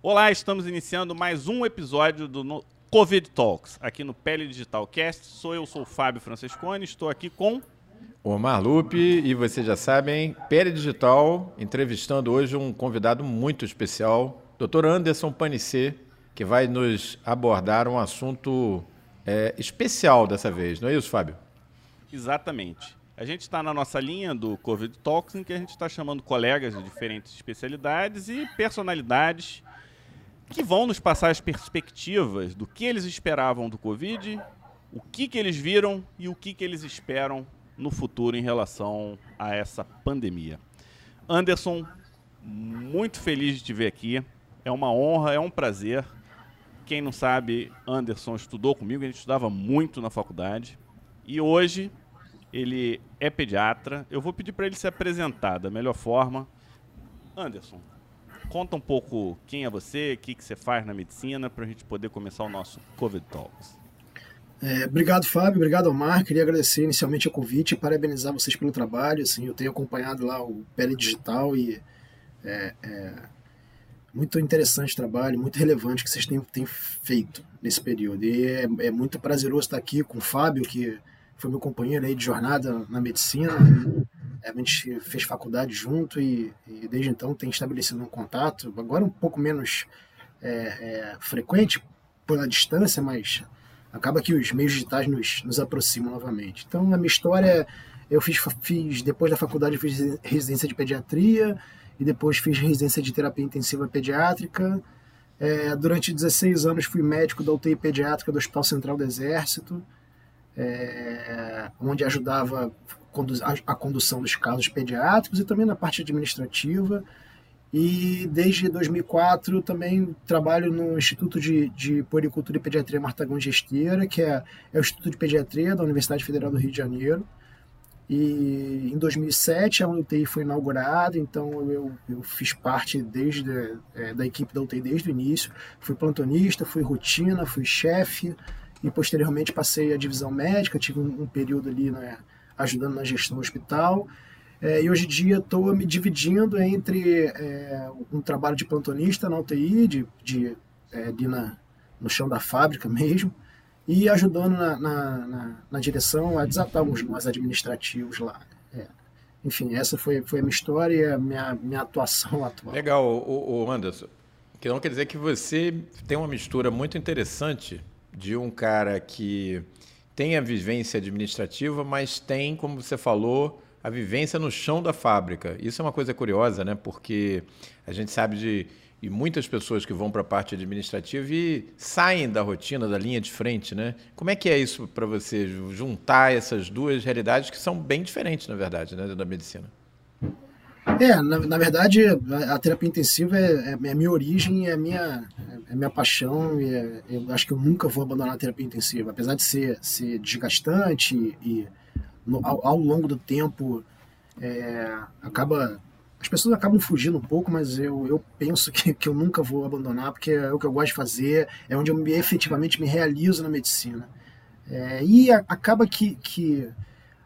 Olá, estamos iniciando mais um episódio do Covid Talks, aqui no Pele Digital Cast. Sou eu, sou o Fábio Francescone, estou aqui com Omar Lupe, e vocês já sabem, Pele Digital, entrevistando hoje um convidado muito especial, Dr. Anderson Panicê, que vai nos abordar um assunto é, especial dessa vez, não é isso, Fábio? Exatamente. A gente está na nossa linha do Covid Talks, em que a gente está chamando colegas de diferentes especialidades e personalidades que vão nos passar as perspectivas do que eles esperavam do Covid, o que, que eles viram e o que, que eles esperam no futuro em relação a essa pandemia. Anderson, muito feliz de te ver aqui. É uma honra, é um prazer. Quem não sabe, Anderson estudou comigo, a gente estudava muito na faculdade. E hoje ele é pediatra. Eu vou pedir para ele se apresentar da melhor forma. Anderson, conta um pouco quem é você, o que, que você faz na medicina, para a gente poder começar o nosso COVID Talks. É, obrigado, Fábio. Obrigado, Omar. Queria agradecer inicialmente o convite e parabenizar vocês pelo trabalho. Assim, eu tenho acompanhado lá o Pele Digital e é, é muito interessante o trabalho, muito relevante que vocês têm, têm feito nesse período. E é, é, muito prazeroso estar aqui com o Fábio, que foi meu companheiro aí de jornada na medicina. A gente fez faculdade junto e, e desde então tem estabelecido um contato, agora um pouco menos é, frequente pela distância, mas acaba que os meios digitais nos, nos aproximam novamente. Então, a minha história, eu fiz, fiz depois da faculdade, eu fiz residência de pediatria e depois fiz residência de terapia intensiva pediátrica. É, durante 16 anos fui médico da UTI pediátrica do Hospital Central do Exército, é, onde ajudava a, condução dos casos pediátricos e também na parte administrativa. E desde 2004 também trabalho no Instituto de, de e Pediatria Martagão Gesteira, que é, é o Instituto de Pediatria da Universidade Federal do Rio de Janeiro. E em 2007 a UTI foi inaugurada, então eu, eu fiz parte desde é, da equipe da UTI desde o início. Fui plantonista, fui rotina, fui chefe e posteriormente passei a divisão médica, tive um, um período ali né, ajudando na gestão hospital. É, e hoje em dia estou me dividindo entre é, um trabalho de plantonista na UTI, de, de, é, ali na, no chão da fábrica mesmo, e ajudando na, na, na, na direção a desatar alguns nós administrativos lá. É. Enfim, essa foi, foi a minha história e a minha, minha atuação atual. Legal, o, o Anderson. Então quer dizer que você tem uma mistura muito interessante de um cara que tem a vivência administrativa, mas tem, como você falou, a vivência no chão da fábrica. Isso é uma coisa curiosa, né? Porque a gente sabe de e muitas pessoas que vão para a parte administrativa e saem da rotina, da linha de frente, né? Como é que é isso para você juntar essas duas realidades que são bem diferentes, na verdade, né, da medicina? É, na, na verdade, a terapia intensiva é, é, é, a minha origem, é a minha, é a minha paixão. E é, eu acho que eu nunca vou abandonar a terapia intensiva, apesar de ser, ser desgastante e no, ao, ao, longo do tempo é, acaba as pessoas acabam fugindo um pouco, mas eu, eu penso que, que eu nunca vou abandonar, porque é o que eu gosto de fazer, é onde eu me, efetivamente me realizo na medicina. É, e a, acaba que, que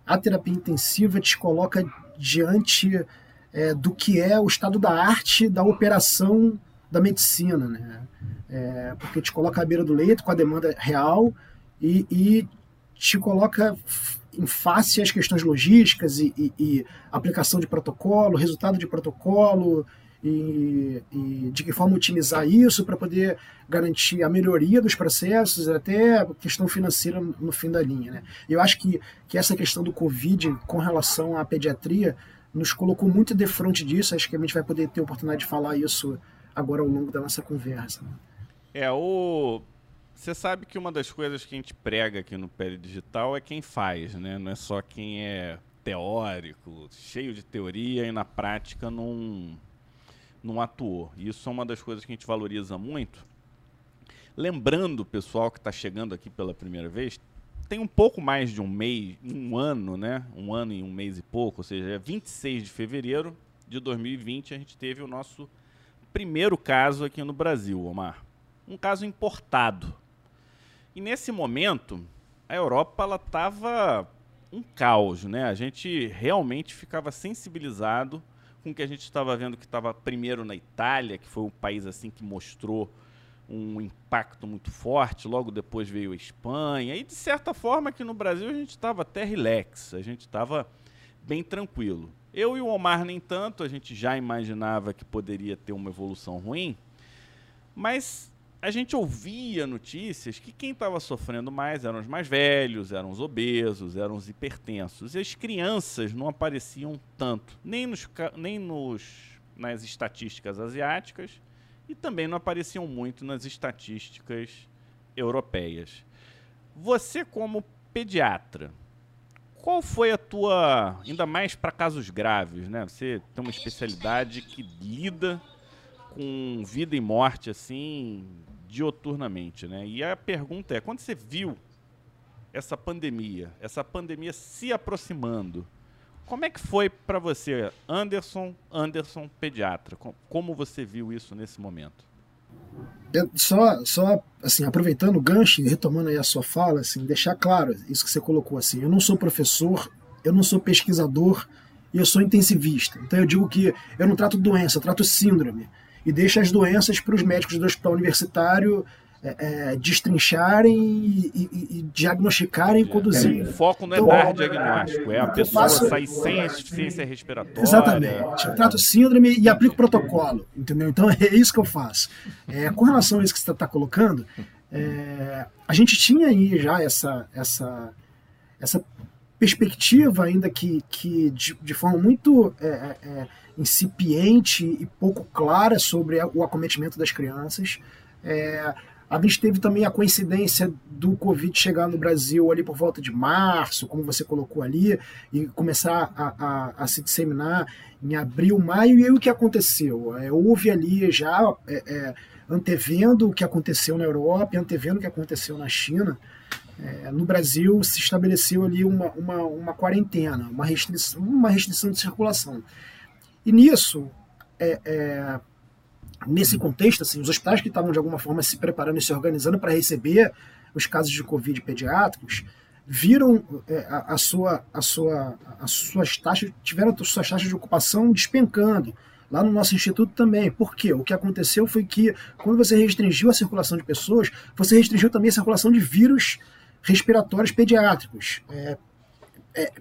a terapia intensiva te coloca diante é, do que é o estado da arte da operação da medicina, né? É, porque te coloca à beira do leito com a demanda real e, e te coloca em face às questões logísticas e, e, e, aplicação de protocolo, resultado de protocolo e, e de que forma otimizar isso para poder garantir a melhoria dos processos, até a questão financeira no fim da linha. Né? Eu acho que, que essa questão do Covid com relação à pediatria nos colocou muito de frente disso, acho que a gente vai poder ter oportunidade de falar isso agora ao longo da nossa conversa. Né? É, o você sabe que uma das coisas que a gente prega aqui no Pele Digital é quem faz, né? Não é só quem é teórico, cheio de teoria e na prática não, não atuou. Isso é uma das coisas que a gente valoriza muito. Lembrando, pessoal que está chegando aqui pela primeira vez, tem um pouco mais de um mês, um ano, né? Um ano e um mês e pouco, ou seja, é 26 de fevereiro de 2020 a gente teve o nosso primeiro caso aqui no Brasil, Omar. Um caso importado. E nesse momento, a Europa ela estava um caos, né? A gente realmente ficava sensibilizado com o que a gente estava vendo que estava primeiro na Itália, que foi um país assim que mostrou um impacto muito forte. Logo depois veio a Espanha. E de certa forma aqui no Brasil a gente estava até relax, a gente estava bem tranquilo. Eu e o Omar, nem tanto, a gente já imaginava que poderia ter uma evolução ruim, mas a gente ouvia notícias que quem estava sofrendo mais eram os mais velhos, eram os obesos, eram os hipertensos. E as crianças não apareciam tanto, nem, nos, nem nos, nas estatísticas asiáticas e também não apareciam muito nas estatísticas europeias. Você, como pediatra, qual foi a tua, ainda mais para casos graves, né? Você tem uma especialidade que lida com vida e morte assim dioturnamente, né? E a pergunta é, quando você viu essa pandemia, essa pandemia se aproximando, como é que foi para você, Anderson, Anderson pediatra? Como você viu isso nesse momento? Só, só assim, aproveitando o gancho e retomando aí a sua fala, assim, deixar claro isso que você colocou assim, eu não sou professor, eu não sou pesquisador e eu sou intensivista. Então eu digo que eu não trato doença, eu trato síndrome e deixa as doenças para os médicos do hospital universitário é, é, destrincharem e, e, e diagnosticarem e conduzirem. É, o foco não é então, dar diagnóstico, é a pessoa faço... sair sem insuficiência respiratória. Exatamente. Eu trato síndrome e aplico protocolo, entendeu? Então é isso que eu faço. É, com relação a isso que você está colocando, é, a gente tinha aí já essa, essa, essa perspectiva, ainda que, que de, de forma muito é, é, é, incipiente e pouco clara sobre o acometimento das crianças. É, a gente teve também a coincidência do Covid chegar no Brasil ali por volta de março, como você colocou ali, e começar a, a, a se disseminar em abril, maio. E aí o que aconteceu? É, houve ali já, é, é, antevendo o que aconteceu na Europa, antevendo o que aconteceu na China, é, no Brasil se estabeleceu ali uma, uma, uma quarentena, uma restrição, uma restrição de circulação. E nisso, é, é, nesse contexto, assim, os hospitais que estavam de alguma forma se preparando e se organizando para receber os casos de Covid pediátricos viram é, a, a, sua, a sua, as suas taxas, tiveram as suas taxas de ocupação despencando. Lá no nosso instituto também. Por quê? O que aconteceu foi que, quando você restringiu a circulação de pessoas, você restringiu também a circulação de vírus respiratórios pediátricos. É, é,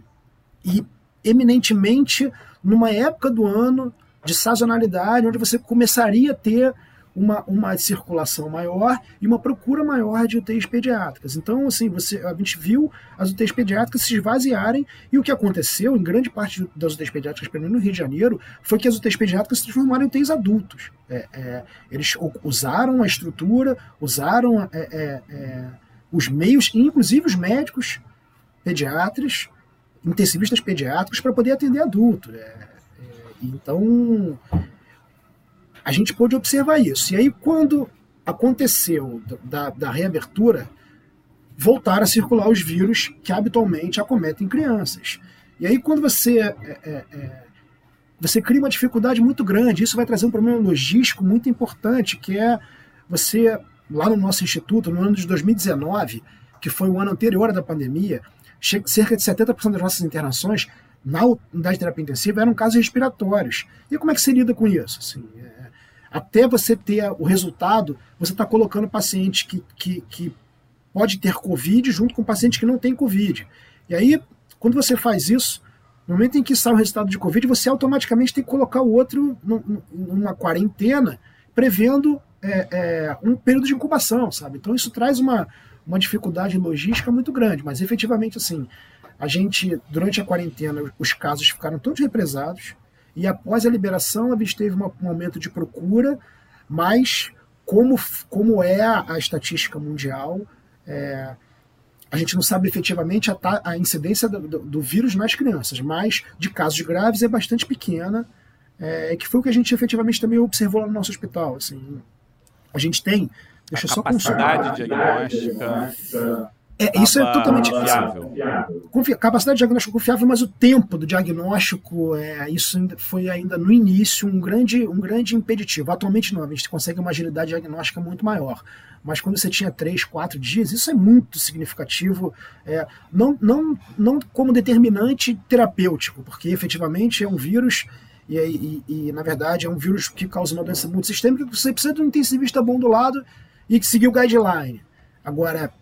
e eminentemente numa época do ano de sazonalidade, onde você começaria a ter uma, uma circulação maior e uma procura maior de UTIs pediátricas. Então, assim, você, a gente viu as UTIs pediátricas se esvaziarem e o que aconteceu em grande parte das UTIs pediátricas, pelo menos no Rio de Janeiro, foi que as UTIs pediátricas se transformaram em UTIs adultos. É, é, eles usaram a estrutura, usaram é, é, é os meios, inclusive os médicos pediatras, intensivistas pediátricos, para poder atender adulto. Então, a gente pôde observar isso. E aí, quando aconteceu da, da reabertura, voltaram a circular os vírus que habitualmente acometem crianças. E aí, quando você, é, é, é, você cria uma dificuldade muito grande, isso vai trazer um problema logístico muito importante, que é você, lá no nosso instituto, no ano de 2019, que foi o ano anterior da pandemia, cerca de 70% das nossas internações na unidade de terapia intensiva eram casos respiratórios. E como é que se lida com isso? Assim, é, até você ter o resultado, você está colocando paciente que, que, que pode ter Covid junto com paciente que não tem Covid. E aí, quando você faz isso, no momento em que sai o resultado de Covid, você automaticamente tem que colocar o outro numa quarentena, prevendo é, é, um período de incubação, sabe? Então isso traz uma, uma dificuldade logística muito grande, mas efetivamente, assim, a gente, durante a quarentena, os casos ficaram todos represados, e após a liberação, a gente teve uma, um aumento de procura, mas como, como é a, a estatística mundial, é, a gente não sabe efetivamente a, a incidência do, do, do, vírus nas crianças, mas de casos graves é bastante pequena, é, que foi o que a gente efetivamente também observou lá no nosso hospital. Assim, a gente tem, deixa eu só capacidade diagnóstica é, isso é totalmente fiável. Confia, capacidade de diagnóstico confiável, mas o tempo do diagnóstico, é, isso foi ainda no início um grande, um grande impeditivo. Atualmente não, a gente consegue uma agilidade diagnóstica muito maior. Mas quando você tinha três, quatro dias, isso é muito significativo, é, não, não, não como determinante terapêutico, porque efetivamente é um vírus e, e, e, na verdade é um vírus que causa uma doença muito sistêmica, você precisa de um intensivista bom do lado e que seguir o guideline. Agora,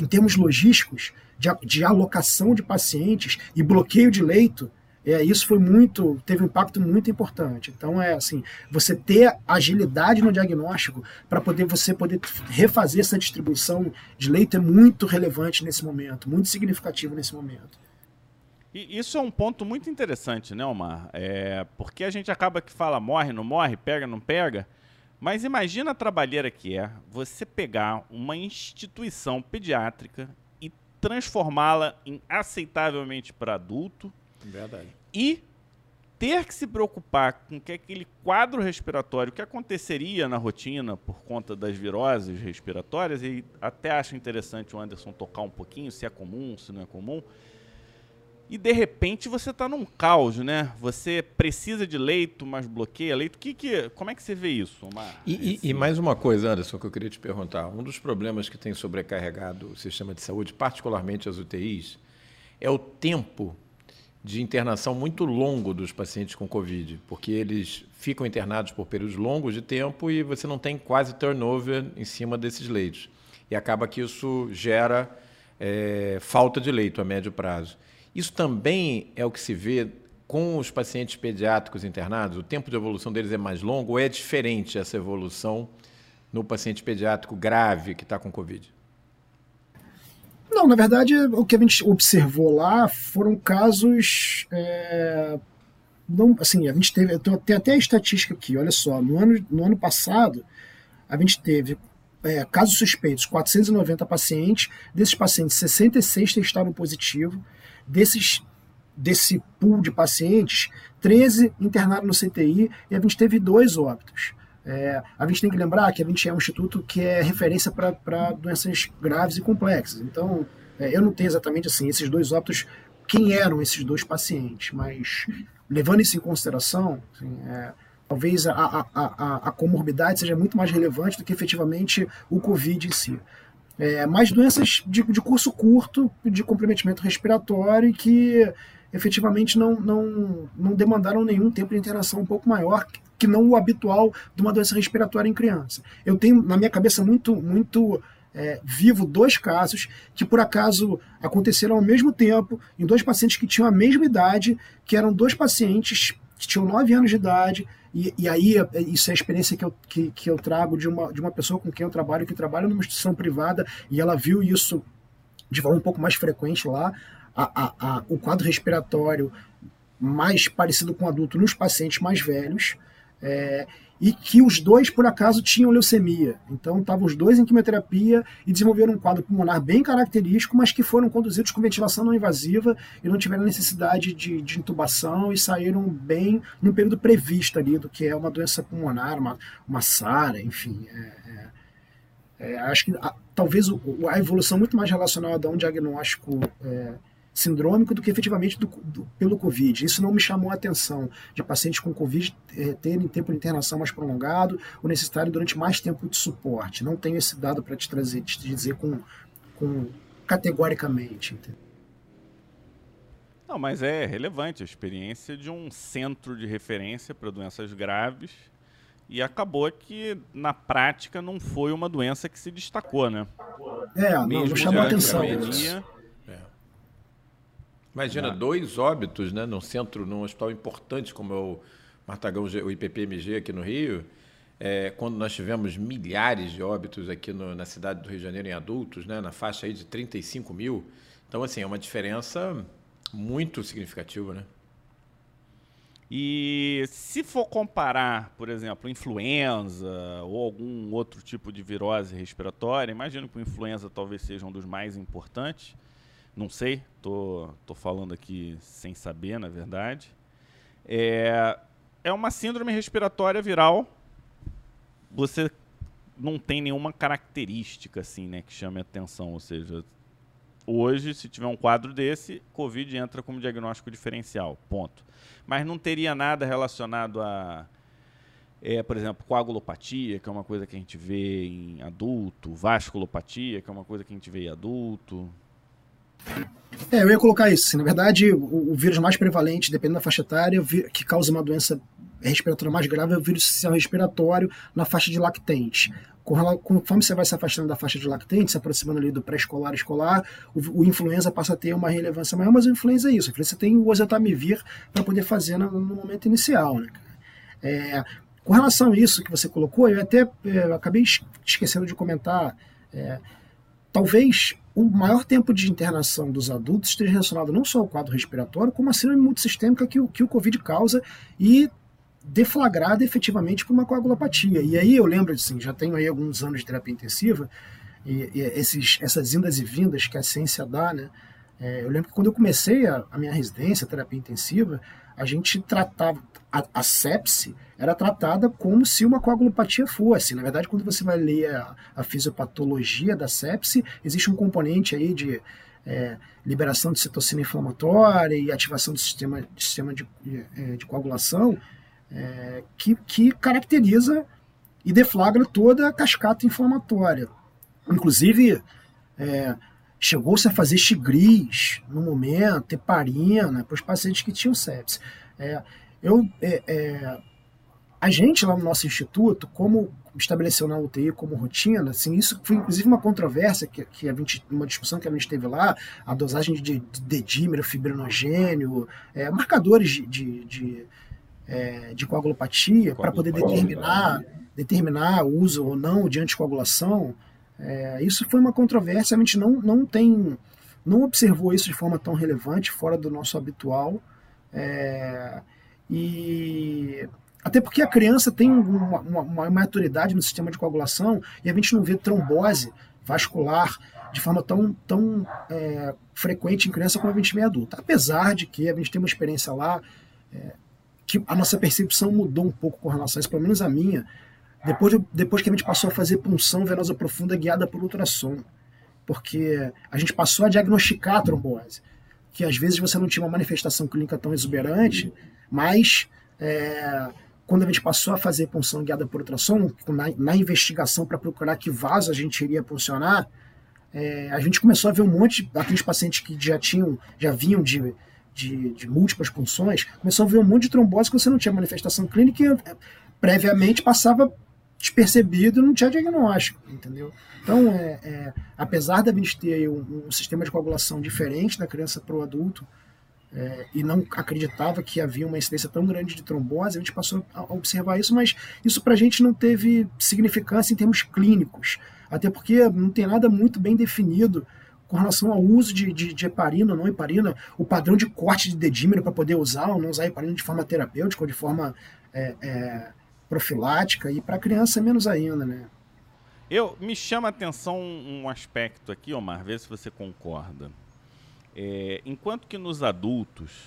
em termos logísticos, de, de alocação de pacientes e bloqueio de leito, é, isso foi muito, teve um impacto muito importante. Então é assim, você ter agilidade no diagnóstico para poder você poder refazer essa distribuição de leito é muito relevante nesse momento, muito significativo nesse momento. E isso é um ponto muito interessante, né, Omar? É, porque a gente acaba que fala morre, não morre, pega, não pega. Mas imagina a trabalheira que é você pegar uma instituição pediátrica e transformá-la em aceitavelmente para adulto Verdade. E ter que se preocupar com que aquele quadro respiratório que aconteceria na rotina por conta das viroses respiratórias, e até acho interessante o Anderson tocar um pouquinho se é comum, se não é comum. E de repente você está num caos, né? Você precisa de leito, mas bloqueia leito. Que, que, como é que você vê isso, Omar? E, e, e mais uma coisa, Anderson, que eu queria te perguntar. Um dos problemas que tem sobrecarregado o sistema de saúde, particularmente as UTIs, é o tempo de internação muito longo dos pacientes com Covid, porque eles ficam internados por períodos longos de tempo e você não tem quase turnover em cima desses leitos. E acaba que isso gera é, falta de leito a médio prazo. Isso também é o que se vê com os pacientes pediátricos internados? O tempo de evolução deles é mais longo ou é diferente essa evolução no paciente pediátrico grave que está com Covid? Não, na verdade, o que a gente observou lá foram casos. É, não, assim, a gente teve. Tem até a estatística aqui, olha só. No ano, no ano passado, a gente teve é, casos suspeitos, 490 pacientes. Desses pacientes, 66 testaram positivo. Desses, desse pool de pacientes, 13 internaram no CTI e a gente teve dois óbitos. É, a gente tem que lembrar que a gente é um instituto que é referência para doenças graves e complexas. Então, é, eu não tenho exatamente assim esses dois óbitos, quem eram esses dois pacientes, mas levando isso em consideração, assim, é, talvez a, a, a, a, comorbidade seja muito mais relevante do que efetivamente o Covid em si. É, mas doenças de, de curso curto, de comprometimento respiratório, que efetivamente não, não, não demandaram nenhum tempo de internação um pouco maior, que não o habitual de uma doença respiratória em criança. Eu tenho na minha cabeça muito, muito é, vivo dois casos que por acaso aconteceram ao mesmo tempo em dois pacientes que tinham a mesma idade, que eram dois pacientes que tinham 9 anos de idade, e, e aí é, isso é a experiência que eu, que, que eu trago de uma, de uma pessoa com quem eu trabalho, que trabalha numa instituição privada, e ela viu isso de forma um pouco mais frequente lá, a, a, a, o quadro respiratório mais parecido com adulto nos pacientes mais velhos, é, e que os dois, por acaso, tinham leucemia. Então, estavam os dois em quimioterapia e desenvolveram um quadro pulmonar bem característico, mas que foram conduzidos com ventilação não invasiva e não tiveram necessidade de, de intubação e saíram bem no período previsto ali, do que é uma doença pulmonar, uma, uma SARA, enfim. É, é, é acho que a, talvez o, a evolução muito mais relacionada a um diagnóstico é, sindrômico do que efetivamente do, do, pelo Covid. Isso não me chamou a atenção de pacientes com Covid é, terem tempo de internação mais prolongado ou necessitarem durante mais tempo de suporte. Não tenho esse dado para te trazer, te dizer com, com categoricamente. Não, mas é relevante a experiência de um centro de referência para doenças graves e acabou que na prática não foi uma doença que se destacou, né? É, não, não chamou a atenção. Pandemia, Imagina, ah. dois óbitos né, num centro, num hospital importante como é o Martagão, o IPPMG aqui no Rio, é, quando nós tivemos milhares de óbitos aqui no, na cidade do Rio de Janeiro em adultos, né, na faixa aí de 35 mil. Então, assim, é uma diferença muito significativa, né? E se for comparar, por exemplo, influenza ou algum outro tipo de virose respiratória, imagino que o influenza talvez seja um dos mais importantes. Não sei, tô, tô falando aqui sem saber, na verdade. É, é uma síndrome respiratória viral. Você não tem nenhuma característica assim, né, que chame atenção. Ou seja, hoje, se tiver um quadro desse, Covid entra como diagnóstico diferencial. Ponto. Mas não teria nada relacionado a, é, por exemplo, coagulopatia, que é uma coisa que a gente vê em adulto, vasculopatia, que é uma coisa que a gente vê em adulto. É, eu ia colocar isso. Assim, na verdade, o, o, vírus mais prevalente, dependendo da faixa etária, que causa uma doença respiratória mais grave é o vírus sistema respiratório na faixa de lactente. Conforme você vai se afastando da faixa de lactente, se aproximando ali do pré-escolar escolar, o, o, influenza passa a ter uma relevância maior, mas o influenza é isso. A influenza tem o oseltamivir para poder fazer no, no, momento inicial. Né? É, com relação a isso que você colocou, eu até é, acabei esquecendo de comentar. É, talvez o maior tempo de internação dos adultos esteja relacionado não só ao quadro respiratório, como a síndrome multissistêmica que o, que o Covid causa e deflagrada efetivamente por uma coagulopatia. E aí eu lembro, assim, já tenho aí alguns anos de terapia intensiva, e, e esses, essas indas e vindas que a ciência dá, né? É, eu lembro que quando eu comecei a, a, minha residência, a terapia intensiva, a gente tratava, a, a sepse era tratada como se uma coagulopatia fosse. Na verdade, quando você vai ler a, a fisiopatologia da sepse, existe um componente aí de é, liberação de citocina inflamatória e ativação do sistema, sistema de, de, é, de coagulação, é, que, que caracteriza e deflagra toda a cascata inflamatória. Inclusive, é, chegou-se a fazer xigris no momento, heparina, para os pacientes que tinham sepsis. É, eu, é, é, a gente lá no nosso instituto, como estabeleceu na UTI como rotina, assim, isso foi inclusive uma controvérsia que, que a gente, uma discussão que a gente teve lá, a dosagem de, de dedímero, fibrinogênio, é, marcadores de, de, de é, de coagulopatia para poder determinar, determinar o uso ou não de anticoagulação, é, isso foi uma controvérsia, a gente não, não tem, não observou isso de forma tão relevante, fora do nosso habitual, é, e até porque a criança tem uma, uma, uma, maturidade no sistema de coagulação e a gente não vê trombose vascular de forma tão, tão é, frequente em criança como a gente vê em adulta. Apesar de que a gente tem uma experiência lá, é, que a nossa percepção mudou um pouco com relação a isso, pelo menos a minha, depois, de, depois que a gente passou a fazer punção venosa profunda guiada por ultrassom. Porque a gente passou a diagnosticar a trombose. Que às vezes você não tinha uma manifestação clínica tão exuberante, mas é, quando a gente passou a fazer punção guiada por ultrassom, na, na investigação para procurar que vaso a gente iria puncionar, é, a gente começou a ver um monte, aqueles pacientes que já tinham, já vinham de de, de múltiplas punções, começou a ver um monte de trombose que você não tinha manifestação clínica e eh, previamente passava despercebido não tinha diagnóstico, entendeu? Então, é, é, apesar da gente ter um, um, sistema de coagulação diferente da criança para o adulto, é, e não acreditava que havia uma incidência tão grande de trombose, a gente passou a observar isso, mas isso para a gente não teve significância em termos clínicos, até porque não tem nada muito bem definido com relação ao uso de, de, de heparina ou não heparina, o padrão de corte de dedímero para poder usar ou não usar heparina de forma terapêutica ou de forma é, é, profilática, e para criança menos ainda, né? Eu, me chama a atenção um aspecto aqui, Omar, vê se você concorda. É, enquanto que nos adultos,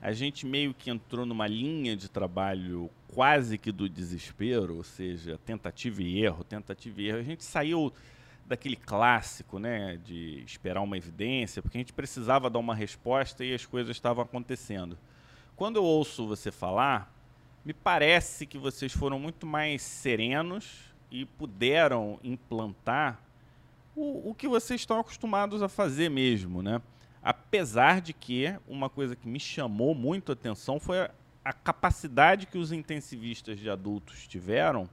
a gente meio que entrou numa linha de trabalho quase que do desespero, ou seja, tentativa e erro, tentativa e erro. A gente saiu daquele clássico, né, de esperar uma evidência, porque a gente precisava dar uma resposta e as coisas estavam acontecendo. Quando eu ouço você falar, me parece que vocês foram muito mais serenos e puderam implantar o, o que vocês estão acostumados a fazer mesmo, né? Apesar de que uma coisa que me chamou muito a atenção foi a, a capacidade que os intensivistas de adultos tiveram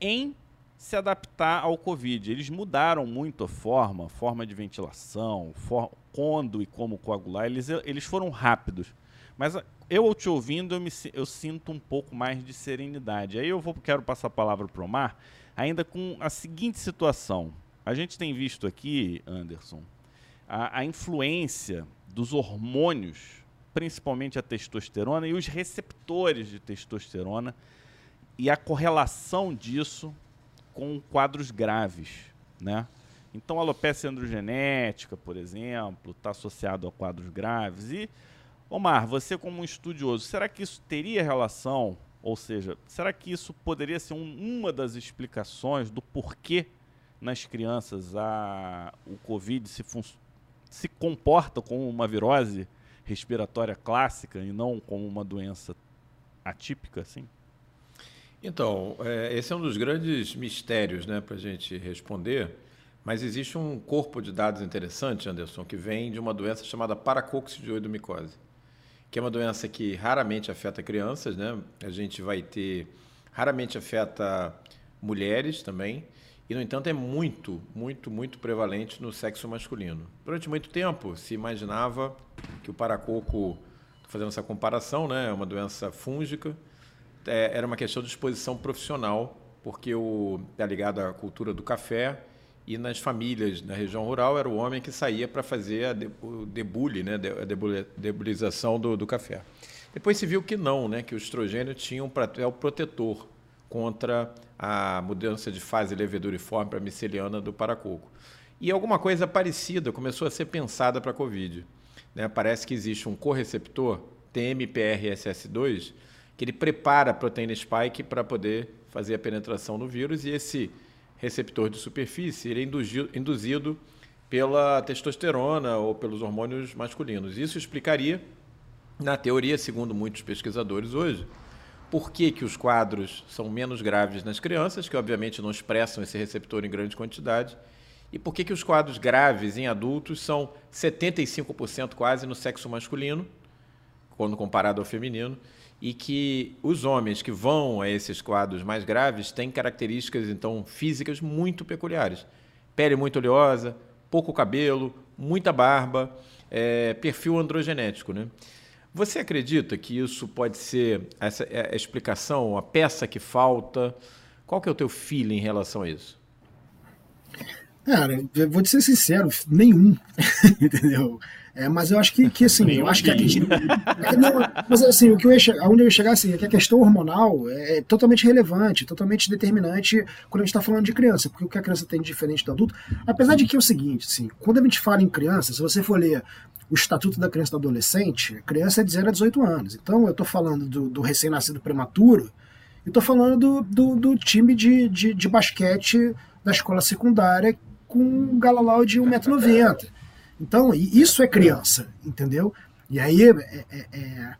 em se adaptar ao Covid. Eles mudaram muito a forma, forma de ventilação, for, quando e como coagular. Eles, eles foram rápidos. Mas eu te ouvindo, eu, me, eu sinto um pouco mais de serenidade. Aí eu vou, quero passar a palavra para o Omar, ainda com a seguinte situação. A gente tem visto aqui, Anderson, a, a influência dos hormônios, principalmente a testosterona e os receptores de testosterona, e a correlação disso com quadros graves, né? Então, alopecia androgenética, por exemplo, está associado a quadros graves. E, Omar, você como um estudioso, será que isso teria relação, ou seja, será que isso poderia ser um, uma das explicações do porquê nas crianças a, o Covid se, se comporta como uma virose respiratória clássica e não como uma doença atípica, assim? Então, é, esse é um dos grandes mistérios né, para a gente responder, Mas existe um corpo de dados interessante, Anderson, que vem de uma doença chamada paracoccioidomicose, que é uma doença que raramente afeta crianças, né? A gente vai ter raramente afeta mulheres também, e no entanto é muito, muito, muito prevalente no sexo masculino. Durante muito tempo se imaginava que o paracoco, fazendo essa comparação, né, é uma doença fúngica, é, era uma questão de exposição profissional, porque o, é ligado à cultura do café e nas famílias na região rural era o homem que saía para fazer a de, o debule, né, a debulização do, do, café. Depois se viu que não, né, que o estrogênio tinha um papel protetor contra a mudança de fase leveduriforme para miceliana do paracoco. E alguma coisa parecida começou a ser pensada para a Covid. Né? Parece que existe um correceptor, TMPRSS2, que ele prepara a proteína spike para poder fazer a penetração no vírus e esse receptor de superfície ele é induzido pela testosterona ou pelos hormônios masculinos. Isso explicaria, na teoria, segundo muitos pesquisadores hoje, por que, que os quadros são menos graves nas crianças, que obviamente não expressam esse receptor em grande quantidade, e por que, que os quadros graves em adultos são 75% quase no sexo masculino, quando comparado ao feminino, e que os homens que vão a esses quadros mais graves têm características então físicas muito peculiares. Pele muito oleosa, pouco cabelo, muita barba, é, perfil androgenético. Né? Você acredita que isso pode ser essa, é, a explicação, a peça que falta? Qual que é o teu feeling em relação a isso? Cara, eu vou te ser sincero, nenhum. Entendeu? É, mas eu acho que, que assim, eu acho que a questão. não, mas assim, o que eu ia aonde eu ia chegar assim, é que a questão hormonal é totalmente relevante, totalmente determinante quando a gente está falando de criança, porque o que a criança tem de diferente do adulto, apesar de que é o seguinte, assim, quando a gente fala em criança, se você for ler o Estatuto da Criança e do Adolescente, a criança é de 0 a 18 anos. Então eu estou falando do, do recém-nascido prematuro e estou falando do, do, do, time de, de, de basquete da escola secundária com um galalau de 1,90m. Então, isso é criança, entendeu? E aí, é, é, é,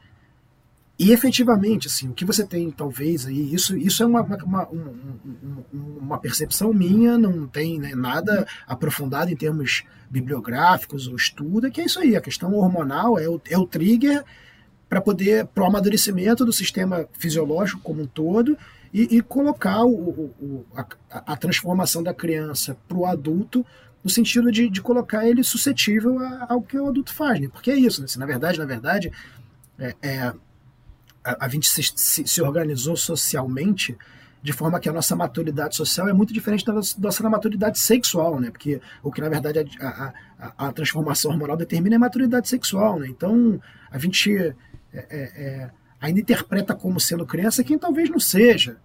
e efetivamente, assim, o que você tem, talvez, aí, isso, isso é uma, uma, uma, uma percepção minha, não tem né, nada aprofundado em termos bibliográficos ou estudo, é que é isso aí, a questão hormonal é o, é o trigger para poder, para o amadurecimento do sistema fisiológico como um todo e, e colocar o, o, a, a transformação da criança para o adulto no sentido de, de colocar ele suscetível ao que o adulto faz, né? Porque é isso, né? Se, na verdade, na verdade, é, é a, a, gente se, se, se, organizou socialmente de forma que a nossa maturidade social é muito diferente da nossa, da nossa maturidade sexual, né? Porque o que, na verdade, a, a, a transformação hormonal determina é a maturidade sexual, né? Então, a gente é, é, é ainda interpreta como sendo criança quem talvez não seja,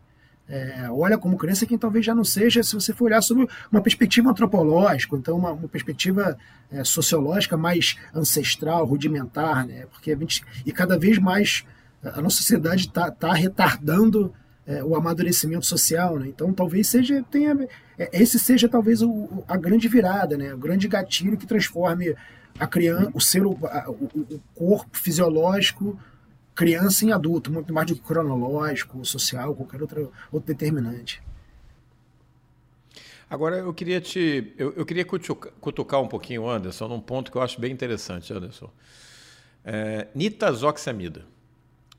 é, olha como criança quem talvez já não seja, se você for olhar sobre uma perspectiva antropológica, então uma, uma perspectiva é, sociológica mais ancestral, rudimentar, né? Porque a gente, e cada vez mais a nossa sociedade está tá retardando é, o amadurecimento social, né? Então talvez seja tenha é, esse seja talvez o, a grande virada, né? O grande gatilho que transforme a criança, o ser, o, o corpo fisiológico criança em adulto, muito mais do que cronológico, social, qualquer outro, outro determinante. Agora eu queria te. Eu, eu queria cutucar um pouquinho, Anderson, num ponto que eu acho bem interessante, Anderson. É, nitazoxamida,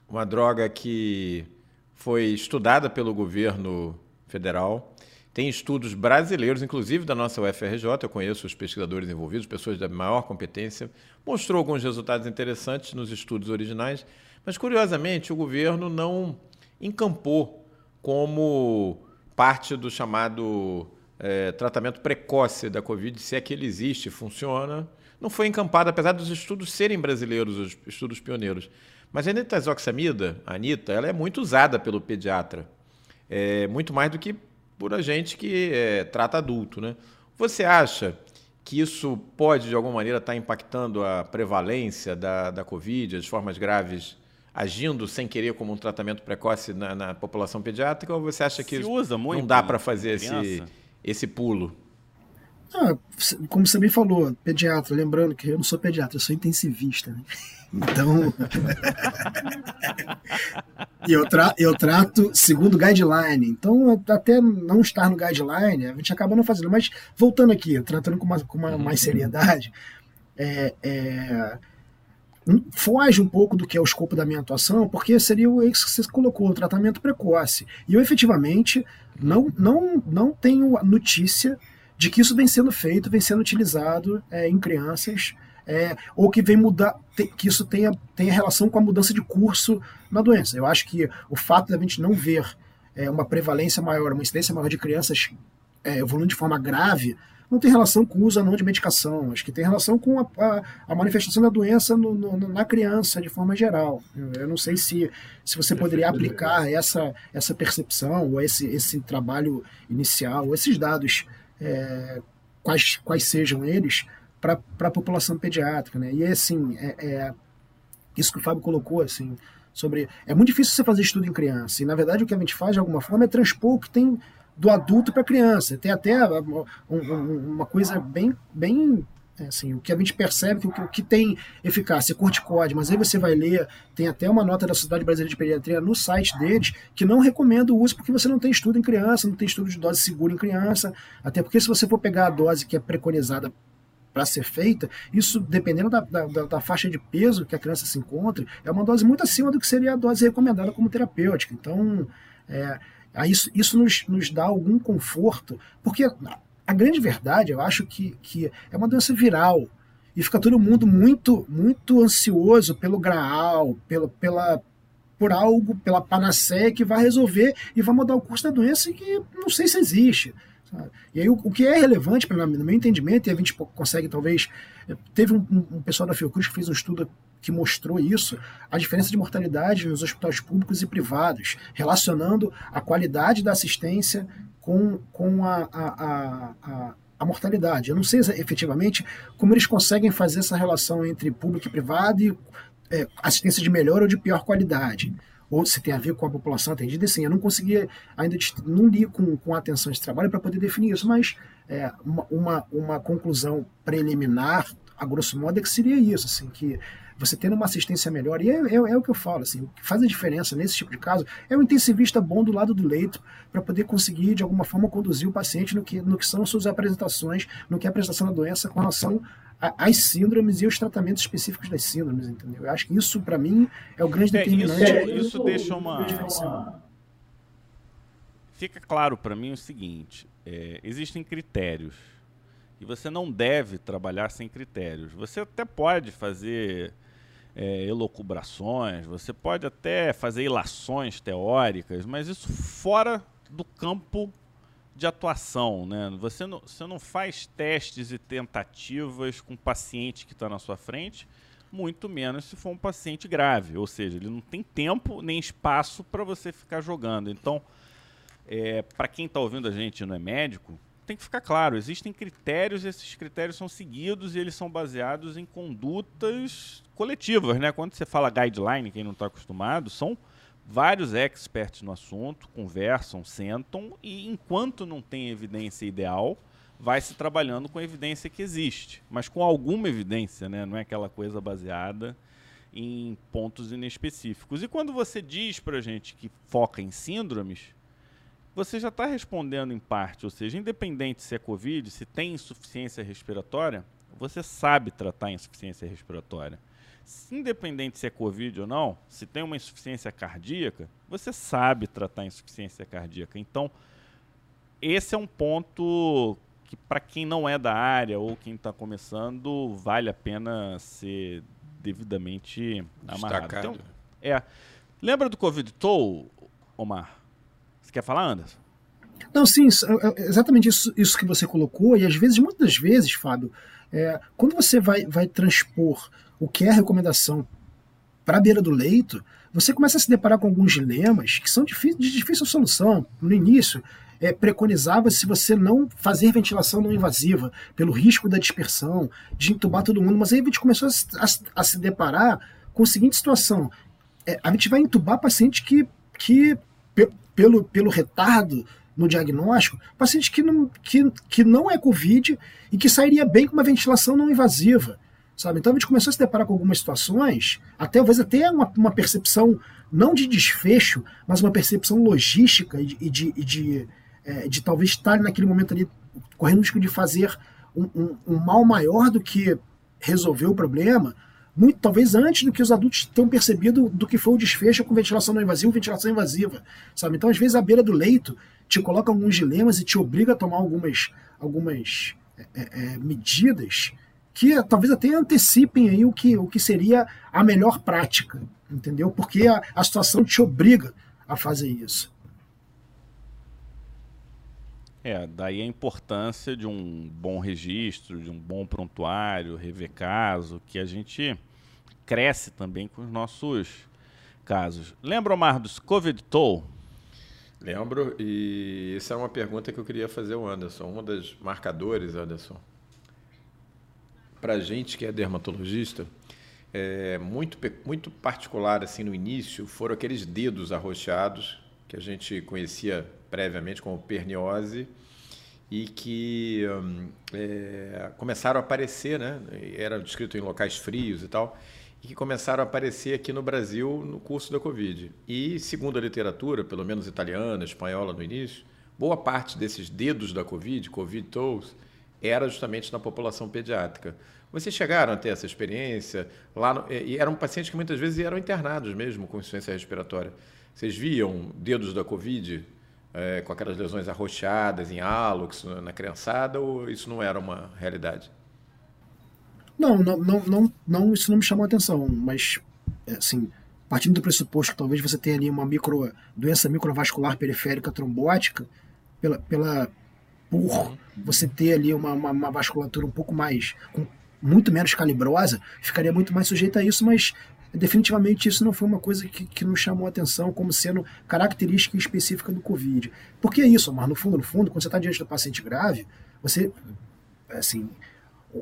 uma droga que foi estudada pelo governo federal. Tem estudos brasileiros, inclusive da nossa UFRJ, eu conheço os pesquisadores envolvidos, pessoas da maior competência. Mostrou alguns resultados interessantes nos estudos originais, mas, curiosamente, o governo não encampou como parte do chamado é, tratamento precoce da Covid, se é que ele existe, funciona. Não foi encampado, apesar dos estudos serem brasileiros, os estudos pioneiros. Mas a nitazoxamida, a Anita, ela é muito usada pelo pediatra. É, muito mais do que por a gente que é, trata adulto. Né? Você acha que isso pode, de alguma maneira, estar impactando a prevalência da, da Covid, as formas graves agindo sem querer como um tratamento precoce na, na população pediátrica ou você acha que usa muito não dá para fazer esse, esse pulo? Ah, como você bem falou, pediatra, lembrando que eu não sou pediatra, eu sou intensivista. Né? Então. eu, tra eu trato segundo guideline. Então, até não estar no guideline, a gente acaba não fazendo. Mas, voltando aqui, tratando com, uma, com uma, mais seriedade, é, é, foge um pouco do que é o escopo da minha atuação, porque seria o que você colocou, o tratamento precoce. E eu efetivamente não, não, não tenho notícia de que isso vem sendo feito, vem sendo utilizado é, em crianças, é, ou que vem mudar, que isso tenha, tenha relação com a mudança de curso na doença. Eu acho que o fato de a gente não ver é, uma prevalência maior, uma incidência maior de crianças é, evoluindo de forma grave, não tem relação com o uso não de medicação, acho que tem relação com a, a, a manifestação da doença no, no, na criança de forma geral. Eu, eu, não sei se, se você poderia aplicar essa, essa percepção ou esse, esse trabalho inicial, ou esses dados é, quais, quais sejam eles, para a população pediátrica. Né? E assim, é, é, isso que o Fábio colocou, assim, sobre. É muito difícil você fazer estudo em criança. E na verdade o que a gente faz de alguma forma é transpor o que tem do adulto para a criança. Tem até um, uma coisa bem, bem é assim, o que a gente percebe que o que tem eficácia é corticóide, mas aí você vai ler, tem até uma nota da Sociedade Brasileira de Pediatria no site deles que não recomenda o uso porque você não tem estudo em criança, não tem estudo de dose segura em criança, até porque se você for pegar a dose que é preconizada para ser feita, isso dependendo da, da, da, faixa de peso que a criança se encontre, é uma dose muito acima do que seria a dose recomendada como terapêutica. Então, é, isso, isso nos, nos dá algum conforto, porque a grande verdade, eu acho que, que é uma doença viral. E fica todo mundo muito muito ansioso pelo graal, pelo, pela, por algo, pela panaceia que vai resolver e vai mudar o curso da doença que não sei se existe. E aí o, que é relevante, no meu entendimento, e a gente consegue talvez. Teve um, um pessoal da Fiocruz que fez um estudo que mostrou isso, a diferença de mortalidade nos hospitais públicos e privados, relacionando a qualidade da assistência com, com a, a, a, a mortalidade. Eu não sei efetivamente como eles conseguem fazer essa relação entre público e privado e é, assistência de melhor ou de pior qualidade ou se tem a ver com a população atendida, sim, eu não consegui, ainda não li com, com atenção esse trabalho para poder definir isso, mas é, uma, uma, uma, conclusão preliminar, a grosso modo, é que seria isso, assim, que você tendo uma assistência melhor, e é, é, é, o que eu falo, assim, o que faz a diferença nesse tipo de caso é o intensivista bom do lado do leito para poder conseguir, de alguma forma, conduzir o paciente no que, no que são suas apresentações, no que é a apresentação da doença com relação as síndromes e os tratamentos específicos das síndromes, entendeu? Eu acho que isso, para mim, é o grande é, determinante. Isso, isso deixa uma... Fica claro para mim o seguinte, é, existem critérios e você não deve trabalhar sem critérios. Você até pode fazer é, elocubrações, você pode até fazer ilações teóricas, mas isso fora do campo de atuação, né? Você não, você não faz testes e tentativas com o paciente que está na sua frente, muito menos se for um paciente grave, ou seja, ele não tem tempo nem espaço para você ficar jogando. Então, é, para quem está ouvindo a gente e não é médico, tem que ficar claro, existem critérios, esses critérios são seguidos e eles são baseados em condutas coletivas, né? Quando você fala guideline, quem não está acostumado, são Vários experts no assunto conversam, sentam e enquanto não tem evidência ideal, vai se trabalhando com a evidência que existe, mas com alguma evidência, né? Não é aquela coisa baseada em pontos inespecíficos. E quando você diz para gente que foca em síndromes, você já está respondendo em parte, ou seja, independente se é Covid, se tem insuficiência respiratória, você sabe tratar insuficiência respiratória independente se é Covid ou não, se tem uma insuficiência cardíaca, você sabe tratar insuficiência cardíaca. Então, esse é um ponto que, para quem não é da área ou quem está começando, vale a pena ser devidamente amarrado. Então, é. Lembra do Covid Toll, Omar? Quer falar, Anderson? Não, sim, é, é exatamente isso, isso que você colocou, e às vezes, muitas vezes, Fábio, é, quando você vai, vai transpor o que é recomendação para a beira do leito, você começa a se deparar com alguns dilemas que são de difícil solução. No início, é, preconizava se você não fazer ventilação não invasiva, pelo risco da dispersão, de entubar todo mundo, mas aí a gente começou a, a, a se deparar com a seguinte situação: é, a gente vai entubar paciente que, que pelo, pelo retardo no diagnóstico, paciente que não, que, que não é Covid e que sairia bem com uma ventilação não invasiva. Sabe? Então a gente começou a se deparar com algumas situações, até talvez até uma, uma percepção não de desfecho, mas uma percepção logística e de, de, de, é, de, talvez estar naquele momento ali correndo risco de fazer um, um, um mal maior do que resolver o problema, muito talvez antes do que os adultos tenham percebido do que foi o desfecho com ventilação não invasiva ventilação invasiva, sabe? Então, às vezes, a beira do leito te coloca alguns dilemas e te obriga a tomar algumas, algumas é, é, é medidas que talvez até antecipem aí o que, o que seria a melhor prática, entendeu? Porque a, a situação te obriga a fazer isso. É, daí a importância de um bom registro, de um bom prontuário, rever caso, que a gente cresce também com os nossos casos. Lembra, Omar, dos Covid Toll? Lembro, e essa é uma pergunta que eu queria fazer ao Anderson. Um dos marcadores, Anderson, para a gente que é dermatologista, é muito, muito particular assim no início foram aqueles dedos arroxeados que a gente conhecia previamente como perniose e que hum, é, começaram a aparecer, né? Era descrito em locais frios e tal, e que começaram a aparecer aqui no Brasil no curso da Covid. E segundo a literatura, pelo menos italiana, espanhola no início, boa parte desses dedos da Covid, Covid toes, era justamente na população pediátrica. Vocês chegaram a ter essa experiência lá no, e eram pacientes que muitas vezes eram internados mesmo com insuficiência respiratória. Vocês viam dedos da Covid é, com aquelas lesões arroxeadas em hálux na criançada ou isso não era uma realidade? Não, não, não, não, não isso não me chamou a atenção, mas assim, partindo do pressuposto que talvez você tenha ali uma micro, doença microvascular periférica trombótica, pela, pela por você ter ali uma, uma, uma vasculatura um pouco mais, com muito menos calibrosa, ficaria muito mais sujeita a isso, mas definitivamente isso não foi uma coisa que, que nos chamou a atenção como sendo característica específica do Covid. Porque é isso, mas no fundo, no fundo, quando você está diante do paciente grave, você, assim,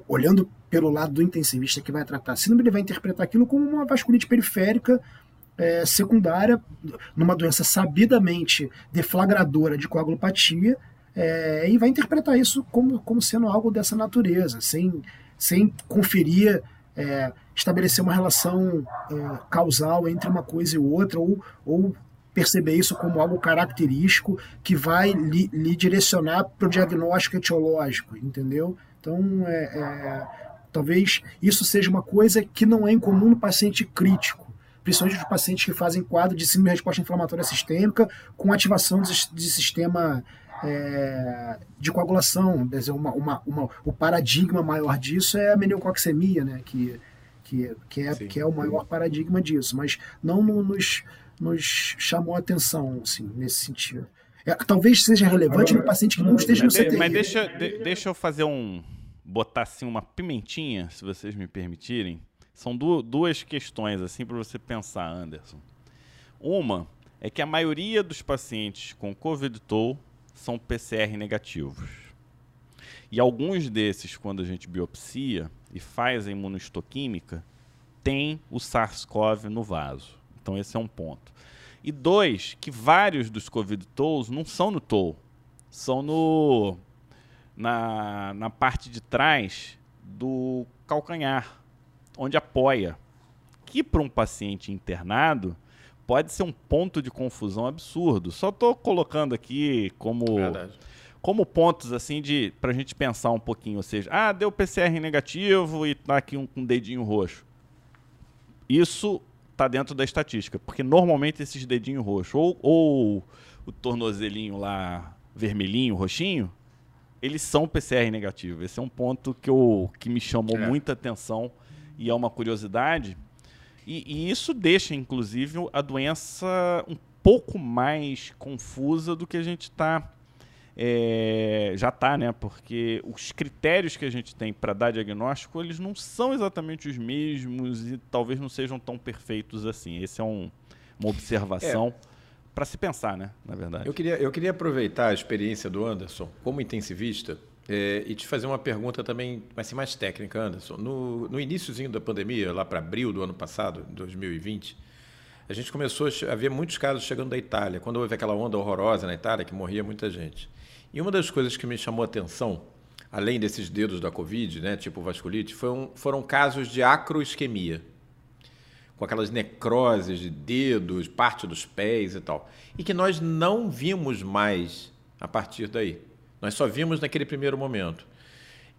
olhando pelo lado do intensivista que vai tratar a síndrome, ele vai interpretar aquilo como uma vasculite periférica é, secundária, numa doença sabidamente deflagradora de coagulopatia, é, e vai interpretar isso como, como sendo algo dessa natureza, sem, sem conferir é, estabelecer uma relação é, causal entre uma coisa e outra, ou, ou perceber isso como algo característico que vai lhe, lhe direcionar para o diagnóstico etiológico, entendeu? Então, é, é, talvez isso seja uma coisa que não é incomum no paciente crítico, principalmente os pacientes que fazem quadro de síndrome de resposta inflamatória sistêmica com ativação de, de sistema é, de coagulação. Uma, uma, uma, o paradigma maior disso é a meniococcemia, né? que, que, que, é, que é o maior paradigma disso, mas não nos, nos chamou a atenção assim, nesse sentido. É, talvez seja relevante no paciente que não esteja no CTI. Mas deixa, de, deixa eu fazer um. botar assim uma pimentinha, se vocês me permitirem. São du duas questões assim para você pensar, Anderson. Uma é que a maioria dos pacientes com COVID-TOL são PCR negativos. E alguns desses, quando a gente biopsia e faz a imunohistoquímica, tem o SARS-CoV no vaso. Então esse é um ponto. E dois, que vários dos COVID tolls não são no toll, são no na, na parte de trás do calcanhar, onde apoia. Que para um paciente internado pode ser um ponto de confusão absurdo. Só estou colocando aqui como como pontos assim de para a gente pensar um pouquinho, ou seja, ah, deu PCR negativo e tá aqui um com um dedinho roxo. Isso tá dentro da estatística, porque normalmente esses dedinhos roxos ou, ou o tornozelinho lá vermelhinho, roxinho, eles são PCR negativo. Esse é um ponto que, eu, que me chamou é. muita atenção e é uma curiosidade. E, e, isso deixa, inclusive, a doença um pouco mais confusa do que a gente está. É, já está, né? Porque os critérios que a gente tem para dar diagnóstico, eles não são exatamente os mesmos e talvez não sejam tão perfeitos assim. Esse é um, uma observação é. para se pensar, né? Na verdade. Eu queria, eu queria aproveitar a experiência do Anderson como intensivista é, e te fazer uma pergunta também, vai ser mais técnica, Anderson. No, no iníciozinho da pandemia, lá para abril do ano passado, 2020, a gente começou a ver muitos casos chegando da Itália, quando houve aquela onda horrorosa na Itália, que morria muita gente. E uma das coisas que me chamou a atenção, além desses dedos da Covid, né, tipo vasculite, foram, casos de acroisquemia, com aquelas necroses de dedos, parte dos pés e tal. E que nós não vimos mais a partir daí. Nós só vimos naquele primeiro momento.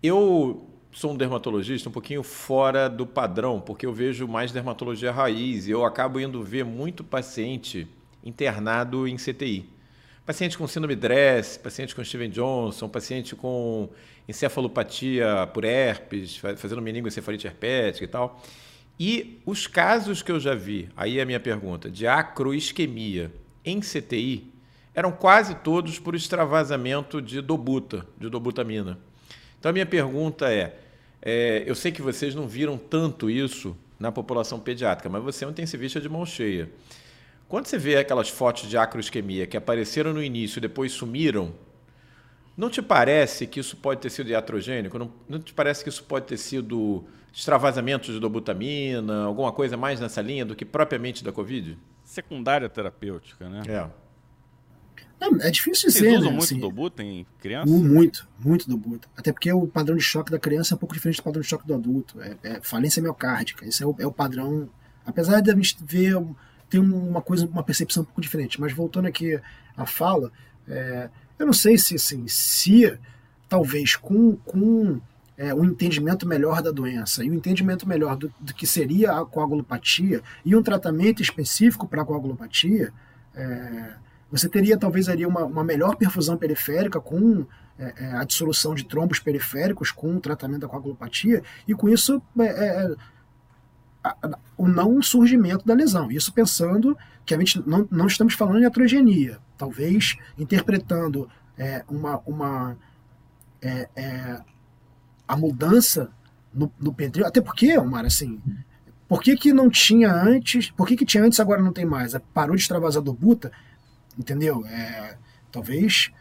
Eu sou um dermatologista um pouquinho fora do padrão, porque eu vejo mais dermatologia raiz e eu acabo indo ver muito paciente internado em CTI. Paciente com síndrome Dress, paciente com Steven Johnson, paciente com encefalopatia por herpes, fazendo meningoencefalite herpética e tal. E os casos que eu já vi, aí é a minha pergunta, de acroisquemia em CTI, eram quase todos por extravasamento de dobuta, de dobutamina. Então a minha pergunta é, é, eu sei que vocês não viram tanto isso na população pediátrica, mas você é um intensivista de mão cheia. Quando você vê aquelas fotos de acroisquemia que apareceram no início e depois sumiram, não te parece que isso pode ter sido iatrogênico? Não, não te parece que isso pode ter sido extravasamento de dobutamina, alguma coisa mais nessa linha do que propriamente da Covid? Secundária terapêutica, né? É. É difícil dizer. Vocês usam né? muito assim, Dobuta em criança? Muito, muito do Buta. Até porque o padrão de choque da criança é um pouco diferente do padrão de choque do adulto. É, é falência miocárdica. Esse é o, é o, padrão. Apesar de a gente ver tem uma coisa, uma percepção um pouco diferente. Mas voltando aqui à fala, é, eu não sei se assim, se talvez com, com é, um entendimento melhor da doença e um entendimento melhor do, do que seria a coagulopatia e um tratamento específico para a coagulopatia, é, você teria talvez ali uma, uma melhor perfusão periférica com é, é a dissolução de trombos periféricos com o tratamento da coagulopatia e com isso é, é, a, o não surgimento da lesão. Isso pensando que a gente não, não estamos falando de atrogenia, talvez interpretando é, uma, uma a mudança no, no pedreiro, até porque, Omar, assim, por que, que não tinha antes, por que, que tinha antes agora não tem mais? Parou de extravasar do buta, entendeu? É, talvez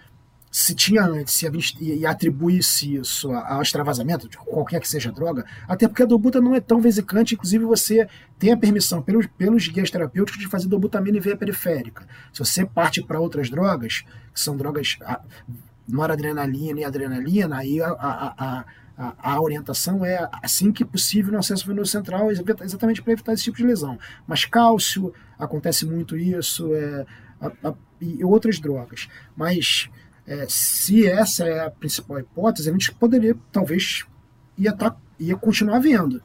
se tinha antes se e, atribuísse isso ao extravasamento, de qualquer que seja a droga, até porque a dobuta não é tão vesicante, inclusive você tem a permissão pelos, pelos guias terapêuticos de fazer dobutamina em veia periférica. Se você parte para outras drogas, que são drogas noradrenalina e adrenalina, aí a, a, a a, a, orientação é assim que possível no acesso venoso central, exatamente para evitar esse tipo de lesão. Mas cálcio, acontece muito isso, é, a, a, e outras drogas. Mas é, se essa é a principal hipótese, a gente poderia, talvez, ia, tá, ia continuar vendo.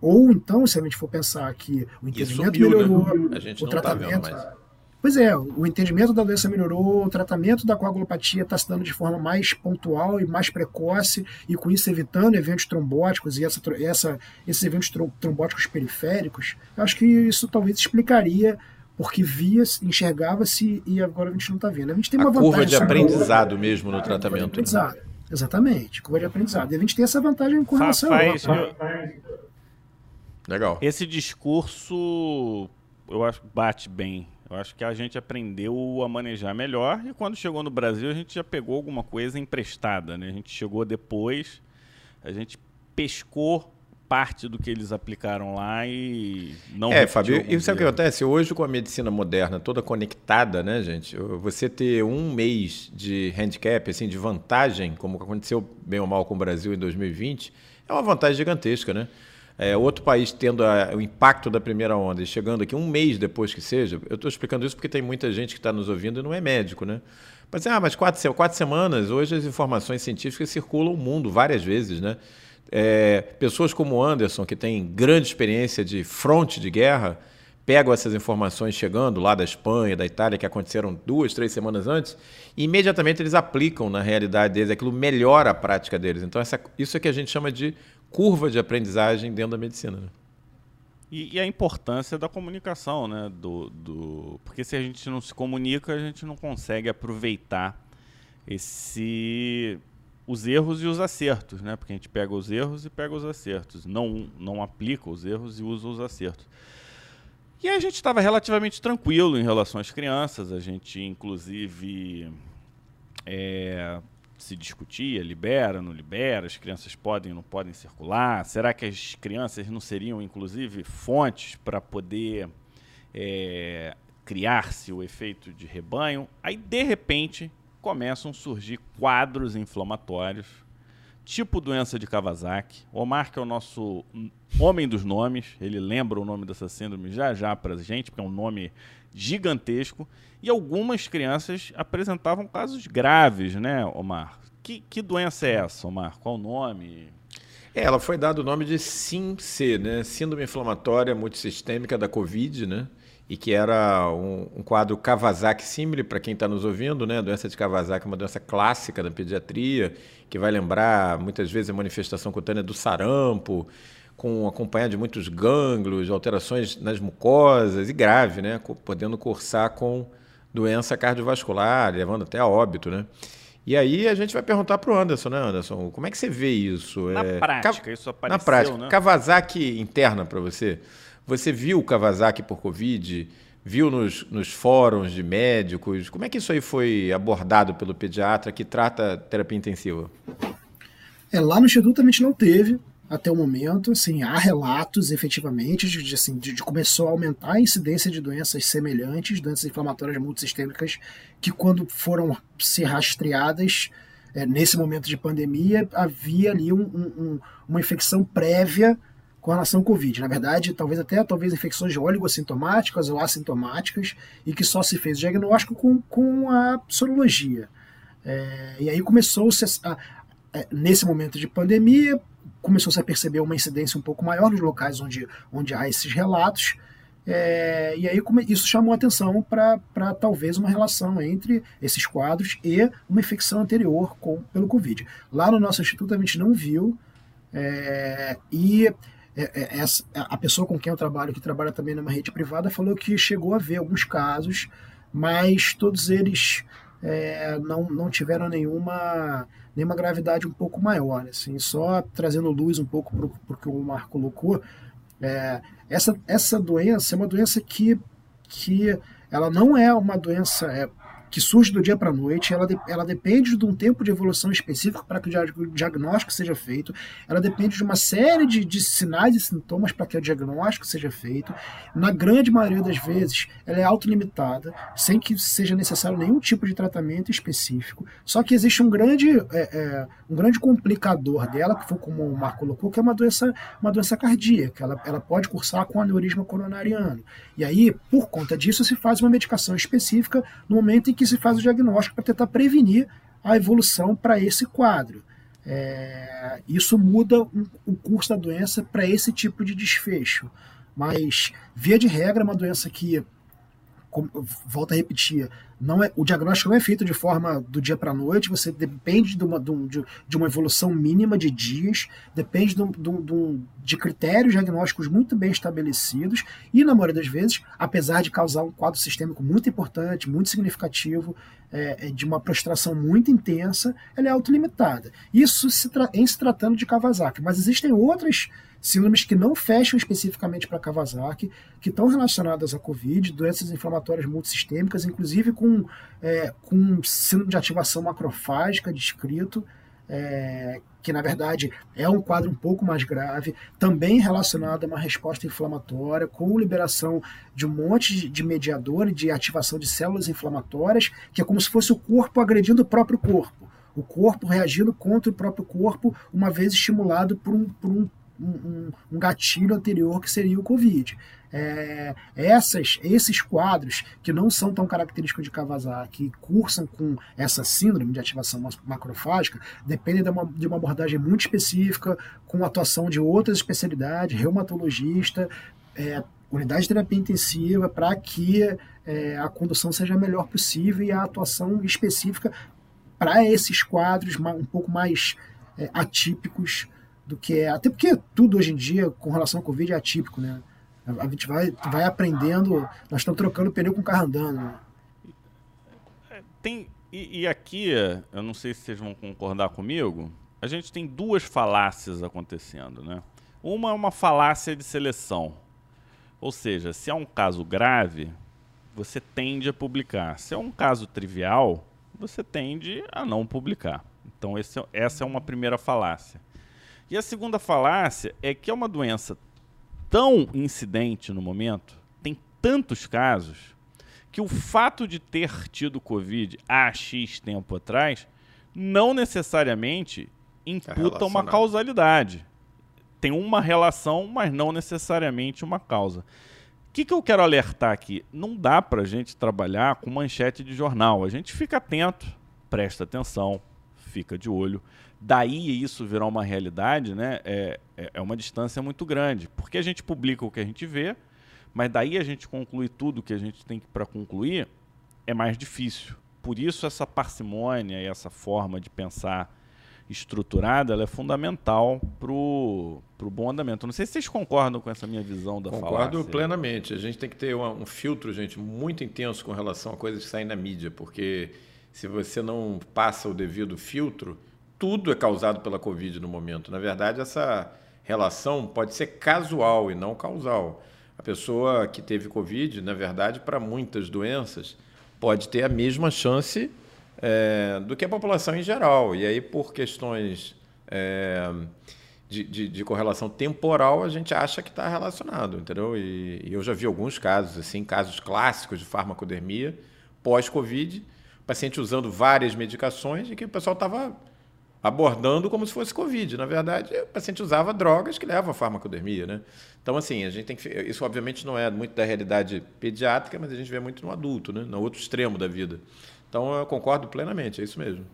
Ou então, se a gente for pensar que o entendimento subiu, né? melhorou, né? o não tratamento. Tá. Pois é, o entendimento da doença melhorou, o tratamento da coagulopatia está se dando de forma mais pontual e mais precoce, e com isso evitando eventos trombóticos e essa, essa, esses eventos trombóticos periféricos. Eu acho que isso talvez explicaria porque via, enxergava-se e agora a gente não está vendo. A gente tem uma a vantagem. Curva de aprendizado mesmo no tratamento. Curva de aprendizado. Né? Exatamente, curva de aprendizado. E a gente tem essa vantagem com relação Rapaz. Legal. Esse discurso eu acho que bate bem. Eu acho que a gente aprendeu a manejar melhor e quando chegou no Brasil a gente já pegou alguma coisa emprestada, né? A gente chegou depois, a gente pescou parte do que eles aplicaram lá e não É, Fábio, e sabe o que acontece? Hoje, com a medicina moderna toda conectada, né, gente? Você ter um mês de handicap, assim, de vantagem, como aconteceu bem ou mal com o Brasil em 2020, é uma vantagem gigantesca, né? É, outro país tendo a, o impacto da primeira onda e chegando aqui um mês depois que seja, eu estou explicando isso porque tem muita gente que está nos ouvindo e não é médico, né? Mas, ah, mas quatro, quatro semanas, hoje as informações científicas circulam o mundo várias vezes, né? É, pessoas como Anderson, que tem grande experiência de fronte de guerra, pegam essas informações chegando lá da Espanha, da Itália, que aconteceram duas, três semanas antes, e imediatamente eles aplicam na realidade deles, aquilo melhora a prática deles. Então, essa, isso é que a gente chama de curva de aprendizagem dentro da medicina. Né? E, e, a importância da comunicação, né? Do, do, porque se a gente não se comunica, a gente não consegue aproveitar esse os erros e os acertos, né? Porque a gente pega os erros e pega os acertos, não não aplica os erros e usa os acertos. E a gente estava relativamente tranquilo em relação às crianças, a gente inclusive é, se discutia, libera, não libera, as crianças podem ou não podem circular, será que as crianças não seriam inclusive fontes para poder é, criar-se o efeito de rebanho. Aí, de repente, começam a surgir quadros inflamatórios, tipo doença de Kawasaki. Omar, que é o nosso homem dos nomes, ele lembra o nome dessa síndrome já já para a gente, porque é um nome gigantesco. E algumas crianças apresentavam casos graves, né, Omar? Que, que doença é essa, Omar? Qual o nome? É, ela foi dado o nome de SIM-C, né? Síndrome inflamatória multissistêmica da Covid, né? E que era um, um quadro Kawasaki símile, para quem está nos ouvindo, né? A doença de Kawasaki é uma doença clássica da pediatria, que vai lembrar muitas vezes a manifestação cutânea do sarampo, com acompanhado de muitos gânglios, alterações nas mucosas e grave, né? Podendo cursar com doença cardiovascular, levando até a óbito, né? E aí a gente vai perguntar para o Anderson, né, Anderson? Como é que você vê isso? Na é, prática, isso apareceu, Na prática, né? Kawasaki interna para você. Você viu o Kawasaki por Covid? Viu nos, nos fóruns de médicos? Como é que isso aí foi abordado pelo pediatra que trata terapia intensiva? É, lá no Instituto a gente não teve, até o momento, assim, há relatos efetivamente de, assim, de, de, começou a aumentar a incidência de doenças semelhantes, doenças inflamatórias multissistêmicas, que quando foram ser rastreadas é, nesse momento de pandemia, havia ali um, um, uma infecção prévia com relação ao Covid. Na verdade, talvez até talvez infecções oligossintomáticas ou assintomáticas, e que só se fez o diagnóstico com, com a sorologia. É, e aí começou-se, nesse momento de pandemia, começou-se a perceber uma incidência um pouco maior nos locais onde, onde há esses relatos. É, e aí isso chamou atenção para talvez uma relação entre esses quadros e uma infecção anterior com, pelo Covid. Lá no nosso instituto a gente não viu, é, e é, é, essa, a pessoa com quem eu trabalho, que trabalha também numa rede privada, falou que chegou a ver alguns casos, mas todos eles é, não, não tiveram nenhuma nenhuma gravidade um pouco maior, assim, só trazendo luz um pouco para o que o Marco colocou, é, essa, essa doença é uma doença que, que ela não é uma doença, é, que surge do dia para a noite, ela, de, ela depende de um tempo de evolução específico para que o diagnóstico seja feito, ela depende de uma série de, de sinais e sintomas para que o diagnóstico seja feito. Na grande maioria das vezes, ela é autolimitada, sem que seja necessário nenhum tipo de tratamento específico. Só que existe um grande, é, é, um grande complicador dela, que foi como o Marco colocou, que é uma doença, uma doença cardíaca. Ela, ela pode cursar com aneurisma coronariano. E aí, por conta disso, se faz uma medicação específica no momento em que que se faz o diagnóstico para tentar prevenir a evolução para esse quadro. É, isso muda o, o curso da doença para esse tipo de desfecho. Mas, via de regra, é uma doença que volto a repetir, não é, o diagnóstico não é feito de forma do dia para a noite, você depende de uma, de, uma evolução mínima de dias, depende de, de, de, critérios diagnósticos muito bem estabelecidos, e na maioria das vezes, apesar de causar um quadro sistêmico muito importante, muito significativo, é, é de uma prostração muito intensa, ela é autolimitada. Isso se em se tratando de Kawasaki, mas existem outras síndromes que não fecham especificamente para Kawasaki, que estão relacionadas à Covid, doenças inflamatórias multissistêmicas, inclusive com, é, com síndrome de ativação macrofágica descrito, é, que na verdade é um quadro um pouco mais grave, também relacionado a uma resposta inflamatória, com liberação de um monte de, mediador de ativação de células inflamatórias, que é como se fosse o corpo agredindo o próprio corpo. O corpo reagindo contra o próprio corpo, uma vez estimulado por um, por um um, um, gatilho anterior que seria o Covid. É, essas, esses quadros que não são tão característicos de Kawasaki, que cursam com essa síndrome de ativação macrofágica, dependem de uma, de uma abordagem muito específica, com atuação de outras especialidades, reumatologista, é, unidade de terapia intensiva, para que é, a condução seja a melhor possível e a atuação específica para esses quadros um pouco mais é, atípicos do que é. Até porque tudo hoje em dia, com relação ao Covid, é atípico, né? A gente vai, vai aprendendo, nós estamos trocando pneu com o carro andando. Né? É, tem, e, e, aqui, eu não sei se vocês vão concordar comigo, a gente tem duas falácias acontecendo, né? Uma é uma falácia de seleção. Ou seja, se é um caso grave, você tende a publicar. Se é um caso trivial, você tende a não publicar. Então, esse, essa é uma primeira falácia. E a segunda falácia é que é uma doença tão incidente no momento, tem tantos casos que o fato de ter tido Covid há X tempo atrás não necessariamente imputa uma causalidade. Tem uma relação, mas não necessariamente uma causa. O que, que eu quero alertar aqui? Não dá para a gente trabalhar com manchete de jornal. A gente fica atento, presta atenção, fica de olho. Daí isso virar uma realidade, né? É, é, é uma distância muito grande. Porque a gente publica o que a gente vê, mas daí a gente conclui tudo que a gente tem para concluir é mais difícil. Por isso essa parcimônia e essa forma de pensar estruturada ela é fundamental para o bom andamento. Não sei se vocês concordam com essa minha visão da Concordo. Concordo plenamente. A gente tem que ter um filtro, gente, muito intenso com relação a coisas que saem na mídia, porque se você não passa o devido filtro, tudo é causado pela Covid no momento. Na verdade, essa relação pode ser casual e não causal. A pessoa que teve Covid, na verdade, para muitas doenças, pode ter a mesma chance é, do que a população em geral. E aí, por questões é, de, de, de, correlação temporal, a gente acha que está relacionado, entendeu? E, e, eu já vi alguns casos, assim, casos clássicos de farmacodermia pós-Covid, paciente usando várias medicações e que o pessoal estava abordando como se fosse Covid. Na verdade, o paciente usava drogas que levam a farmacodermia, né? Então, assim, a gente tem que. Isso, obviamente, não é muito da realidade pediátrica, mas a gente vê muito no adulto, né? No outro extremo da vida. Então, eu concordo plenamente, é isso mesmo.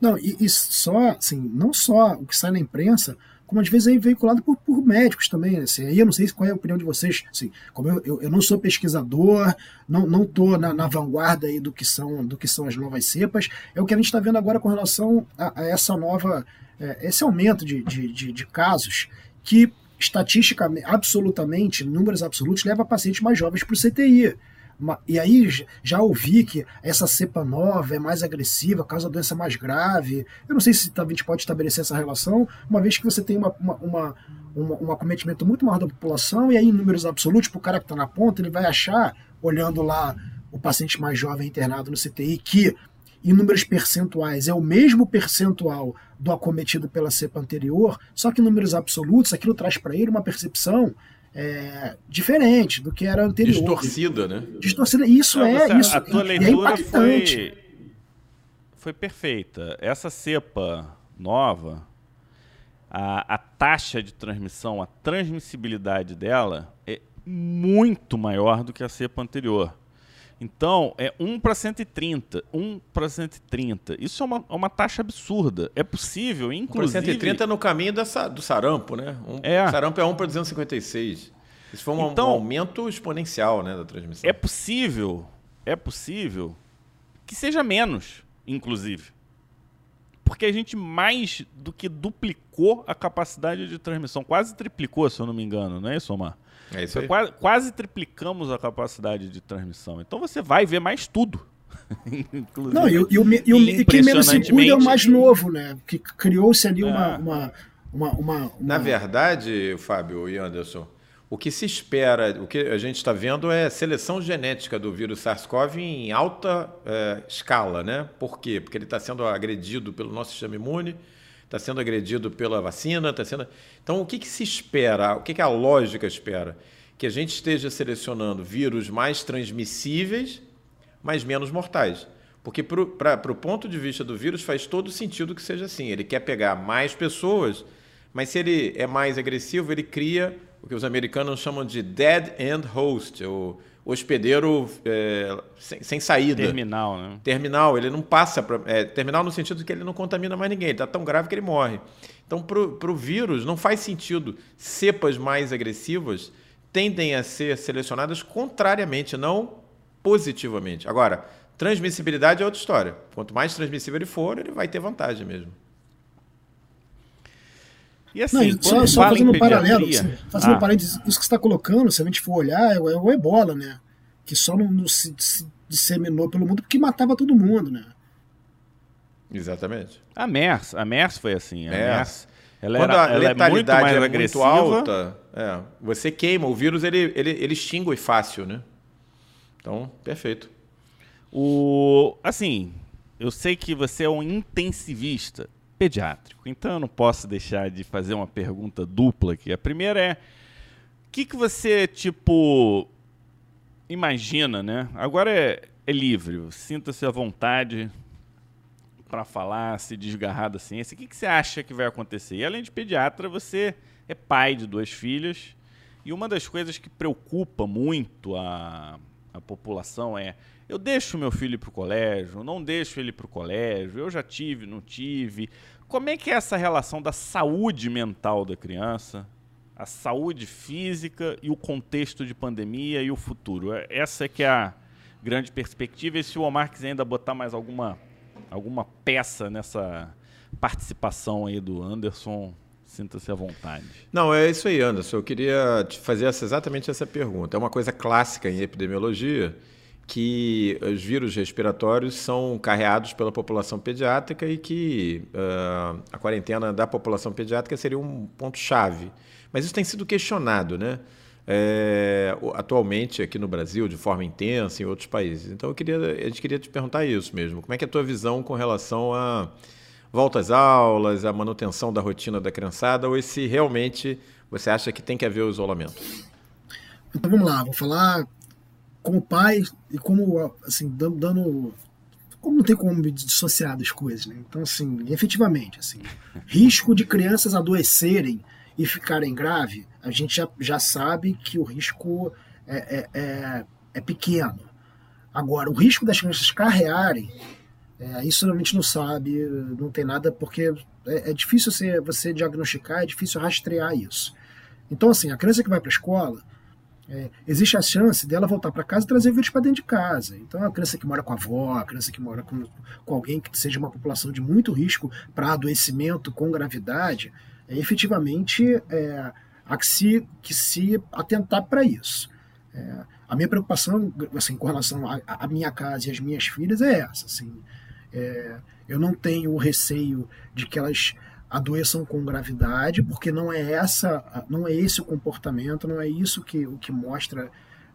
Não, e, e só, assim, não só o que sai na imprensa, como às vezes é veiculado por, por médicos também. Assim, aí eu não sei qual é a opinião de vocês. Assim, como eu, eu, eu não sou pesquisador, não não estou na, na, vanguarda aí do que são do que são as novas cepas. É o que a gente está vendo agora com relação a, a essa nova é, esse aumento de, de, de, de casos que estatisticamente, absolutamente, números absolutos, leva pacientes mais jovens para o CTI. E aí já ouvi que essa cepa nova é mais agressiva, causa doença mais grave. Eu não sei se a gente pode estabelecer essa relação, uma vez que você tem uma, uma, uma, um acometimento muito maior da população, e aí em números absolutos, para o cara que está na ponta, ele vai achar, olhando lá o paciente mais jovem internado no CTI, que em números percentuais é o mesmo percentual do acometido pela cepa anterior, só que em números absolutos aquilo traz para ele uma percepção é, diferente do que era anterior. Distorcida, né? Distorcida. Isso Não, é, isso, a tua é leitura é foi, foi perfeita. Essa cepa nova, a, a taxa de transmissão, a transmissibilidade dela é muito maior do que a cepa anterior. Então, é 1 para 130. 1 para 130. Isso é uma, é uma taxa absurda. É possível, inclusive. 1 130 é no caminho dessa, do sarampo, né? Um, é. O sarampo é 1 para 256. Isso foi um, então, um aumento exponencial né, da transmissão. É possível, é possível que seja menos, inclusive. Porque a gente mais do que duplicou a capacidade de transmissão. Quase triplicou, se eu não me engano, não é isso, Omar? É isso aí. Quase, quase, triplicamos a capacidade de transmissão. Então você vai ver mais tudo. Não, e, e, o, e, o, e quem menos se cuida é o mais novo, né? Que criou-se ali uma, é. uma, uma, uma, Na verdade, Fábio e Anderson, o que se espera, o que a gente está vendo é seleção genética do vírus SARS-CoV em alta é, escala, né? Por quê? Porque ele está sendo agredido pelo nosso sistema imune, está sendo agredido pela vacina, está sendo. Então, o que, que se espera? O que, que a lógica espera? Que a gente esteja selecionando vírus mais transmissíveis, mas menos mortais. Porque, para o ponto de vista do vírus, faz todo sentido que seja assim. Ele quer pegar mais pessoas, mas se ele é mais agressivo, ele cria o que os americanos chamam de dead end host, o hospedeiro é, sem, sem, saída. Terminal, né? Terminal, ele não passa para. É, terminal no sentido de que ele não contamina mais ninguém, está tão grave que ele morre. Então, para o vírus, não faz sentido cepas mais agressivas tendem a ser selecionadas contrariamente, não positivamente. Agora, transmissibilidade é outra história. Quanto mais transmissível ele for, ele vai ter vantagem mesmo. E assim, não, só, só fazendo um paralelo, assim, fazendo ah. um paralelo, isso que você está colocando, se a gente for olhar, é o, é o ebola, né? Que só não, não se, se, disseminou pelo mundo porque matava todo mundo, né? Exatamente. A MERS, a MERS foi assim. A MERS, ela Quando era, a letalidade é muito, é muito alta, é, você queima. O vírus ele, ele, ele extingue fácil, né? Então, perfeito. O, assim, eu sei que você é um intensivista pediátrico. Então eu não posso deixar de fazer uma pergunta dupla aqui. A primeira é: o que, que você, tipo, imagina, né? Agora é, é livre, sinta-se à vontade para falar, se desgarrar da ciência. O que, que você acha que vai acontecer? E além de pediatra, você é pai de duas filhas. E uma das coisas que preocupa muito a, a população é: eu deixo meu filho para o colégio, não deixo ele para o colégio, eu já tive, não tive. Como é que é essa relação da saúde mental da criança, a saúde física e o contexto de pandemia e o futuro? É, essa é que é a grande perspectiva. E se o Omar quiser ainda botar mais alguma, alguma peça nessa participação aí do Anderson, sinta-se à vontade. Não, é isso aí, Anderson. Eu queria te fazer essa, exatamente essa pergunta. É uma coisa clássica em epidemiologia que os vírus respiratórios são carreados pela população pediátrica e que uh, a quarentena da população pediátrica seria um ponto-chave. Mas isso tem sido questionado, né? É, atualmente aqui no Brasil, de forma intensa, em outros países. Então, eu queria, a gente queria te perguntar isso mesmo. Como é que é a tua visão com relação a volta às aulas, a manutenção da rotina da criançada, ou se realmente você acha que tem que haver o isolamento? Então, vamos lá. Vou falar como pai e como, assim, dando, como não tem como dissociar das coisas, né? Então, assim, efetivamente, assim, risco de crianças adoecerem e ficarem grave, a gente já, já sabe que o risco é, é, é, é pequeno. Agora, o risco das crianças carrearem, é, isso a gente não sabe, não tem nada, porque é, é difícil você, você diagnosticar, é difícil rastrear isso. Então, assim, a criança que vai para a escola, é, existe a chance dela voltar para casa e trazer o vírus para dentro de casa. Então, a criança que mora com a avó, a criança que mora com, com alguém que seja uma população de muito risco para adoecimento com gravidade, é, efetivamente é, há que se, que se atentar para isso. É, a minha preocupação assim, com relação à minha casa e às minhas filhas é essa. Assim, é, eu não tenho o receio de que elas adoeçam com gravidade, porque não é essa, não é esse o comportamento, não é isso que o que mostra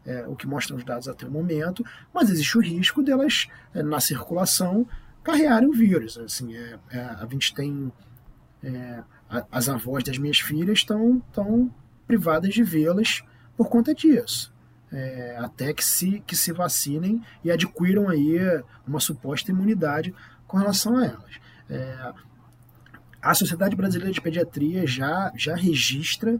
é, o que mostram os dados até o momento, mas existe o risco delas é, na circulação carrearem o vírus. Assim, é, é a gente tem é, as avós das minhas filhas estão tão privadas de vê-las por conta disso. É, até que se, que se vacinem e adquiram aí uma suposta imunidade com relação a elas. A Sociedade Brasileira de Pediatria já, já registra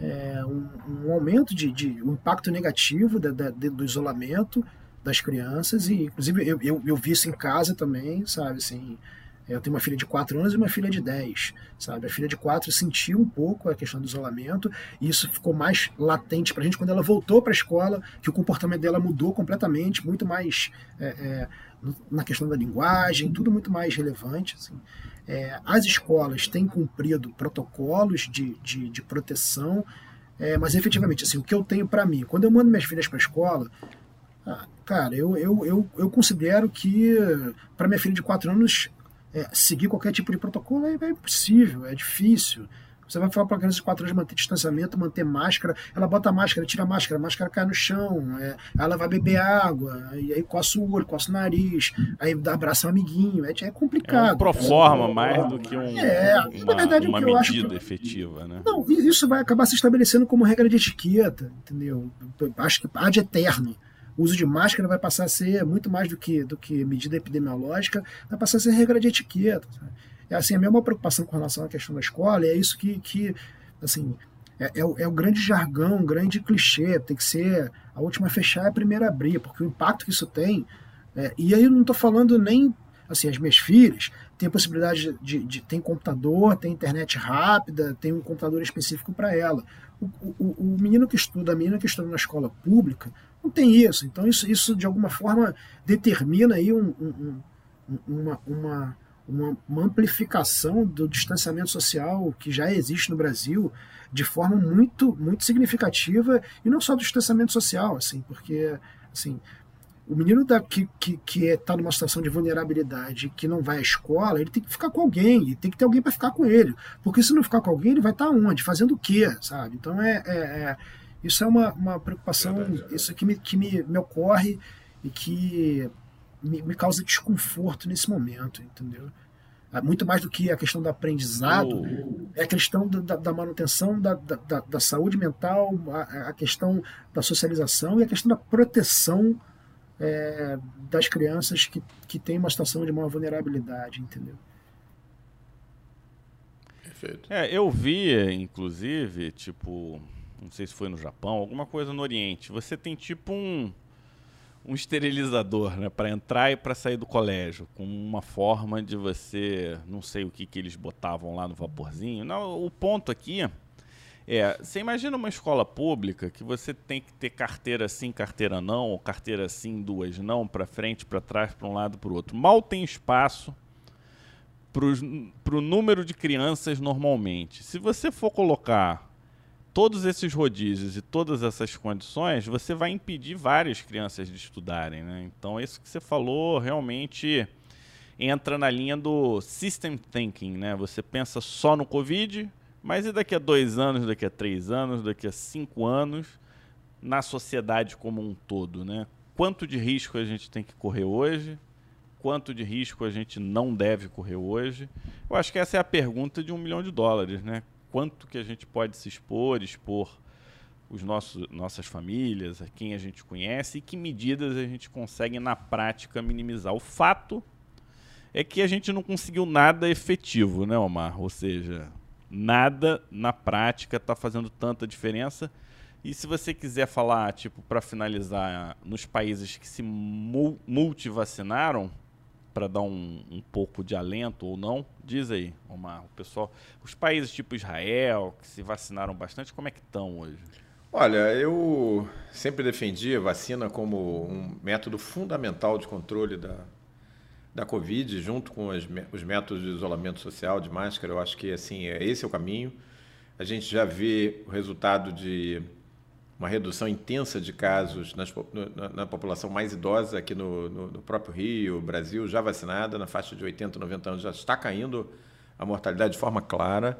é, um, um, aumento de, de um impacto negativo da, da, do isolamento das crianças e inclusive eu, eu, eu, vi isso em casa também, sabe, assim, eu tenho uma filha de 4 anos e uma filha de 10, sabe, a filha de 4 sentiu um pouco a questão do isolamento e isso ficou mais latente para a gente quando ela voltou para a escola, que o comportamento dela mudou completamente, muito mais é, é, na questão da linguagem, tudo muito mais relevante, assim, é, as escolas têm cumprido protocolos de, de, de proteção, é, mas efetivamente, assim, o que eu tenho para mim, quando eu mando minhas filhas para a escola, ah, cara, eu, eu, eu, eu considero que para minha filha de 4 anos é, seguir qualquer tipo de protocolo é, é impossível, é difícil. Você vai falar para a criança de 4 anos manter distanciamento, manter máscara, ela bota a máscara, tira a máscara, a máscara cai no chão, é, ela vai beber água, e aí coça o olho, coça o nariz, aí dá abraço ao amiguinho, é, é complicado. É um proforma mais do que um, é, uma, na verdade, uma medida acho, efetiva, né? Não, isso vai acabar se estabelecendo como regra de etiqueta, entendeu? Acho que ad eterno. O uso de máscara vai passar a ser muito mais do que, do que medida epidemiológica, vai passar a ser regra de etiqueta. Sabe? É assim, a mesma preocupação com relação à questão da escola, é isso que, que assim, é, é, o, é, o, grande jargão, um grande clichê, tem que ser a última a fechar e a primeira a abrir, porque o impacto que isso tem, é, e aí eu não estou falando nem, assim, as minhas filhas têm a possibilidade de, de, de tem computador, tem internet rápida, tem um computador específico para ela. O, o, o, menino que estuda, a menina que estuda na escola pública, não tem isso. Então isso, isso de alguma forma determina aí um, um, uma, uma uma, uma, amplificação do distanciamento social que já existe no Brasil de forma muito muito significativa e não só do distanciamento social assim porque assim o menino da, que que que está numa situação de vulnerabilidade que não vai à escola ele tem que ficar com alguém e tem que ter alguém para ficar com ele porque se não ficar com alguém ele vai estar tá onde? Fazendo o quê sabe? Então é, é, é isso é uma, uma preocupação isso que me, que me, me ocorre e que me, me causa desconforto nesse momento, entendeu? É muito mais do que a questão do aprendizado. é a questão da, da manutenção da, da, da, saúde mental, a, a, questão da socialização e a questão da proteção é, das crianças que, que têm uma situação de maior vulnerabilidade, entendeu? Perfeito. É, eu vi, inclusive, tipo, não sei se foi no Japão, alguma coisa no Oriente. Você tem tipo um um esterilizador, né, para entrar e para sair do colégio, com uma forma de você, não sei o que que eles botavam lá no vaporzinho. Não, o ponto aqui é, você imagina uma escola pública que você tem que ter carteira sim, carteira não, ou carteira sim, duas não, para frente, para trás, para um lado, para o outro. Mal tem espaço para o número de crianças normalmente. Se você for colocar todos esses rodízios e todas essas condições, você vai impedir várias crianças de estudarem. Né? Então, isso que você falou realmente entra na linha do system thinking. Né? Você pensa só no Covid, mas e daqui a dois anos, daqui a três anos, daqui a cinco anos, na sociedade como um todo? Né? Quanto de risco a gente tem que correr hoje? Quanto de risco a gente não deve correr hoje? Eu acho que essa é a pergunta de um milhão de dólares. Né? Quanto que a gente pode se expor, expor os nossos, nossas famílias, a quem a gente conhece e que medidas a gente consegue na prática minimizar. O fato é que a gente não conseguiu nada efetivo, né, Omar? Ou seja, nada na prática está fazendo tanta diferença. E se você quiser falar, tipo, para finalizar, nos países que se multivacinaram, para dar um, um, pouco de alento ou não? Diz aí, Omar, o pessoal, os países tipo Israel, que se vacinaram bastante, como é que estão hoje? Olha, eu sempre defendi a vacina como um método fundamental de controle da, da Covid, junto com as, os métodos de isolamento social, de máscara. Eu acho que assim, é, esse é o caminho. A gente já vê o resultado de uma redução intensa de casos nas, na, na, população mais idosa aqui no, no, no, próprio Rio, Brasil, já vacinada, na faixa de 80, 90 anos, já está caindo a mortalidade de forma clara.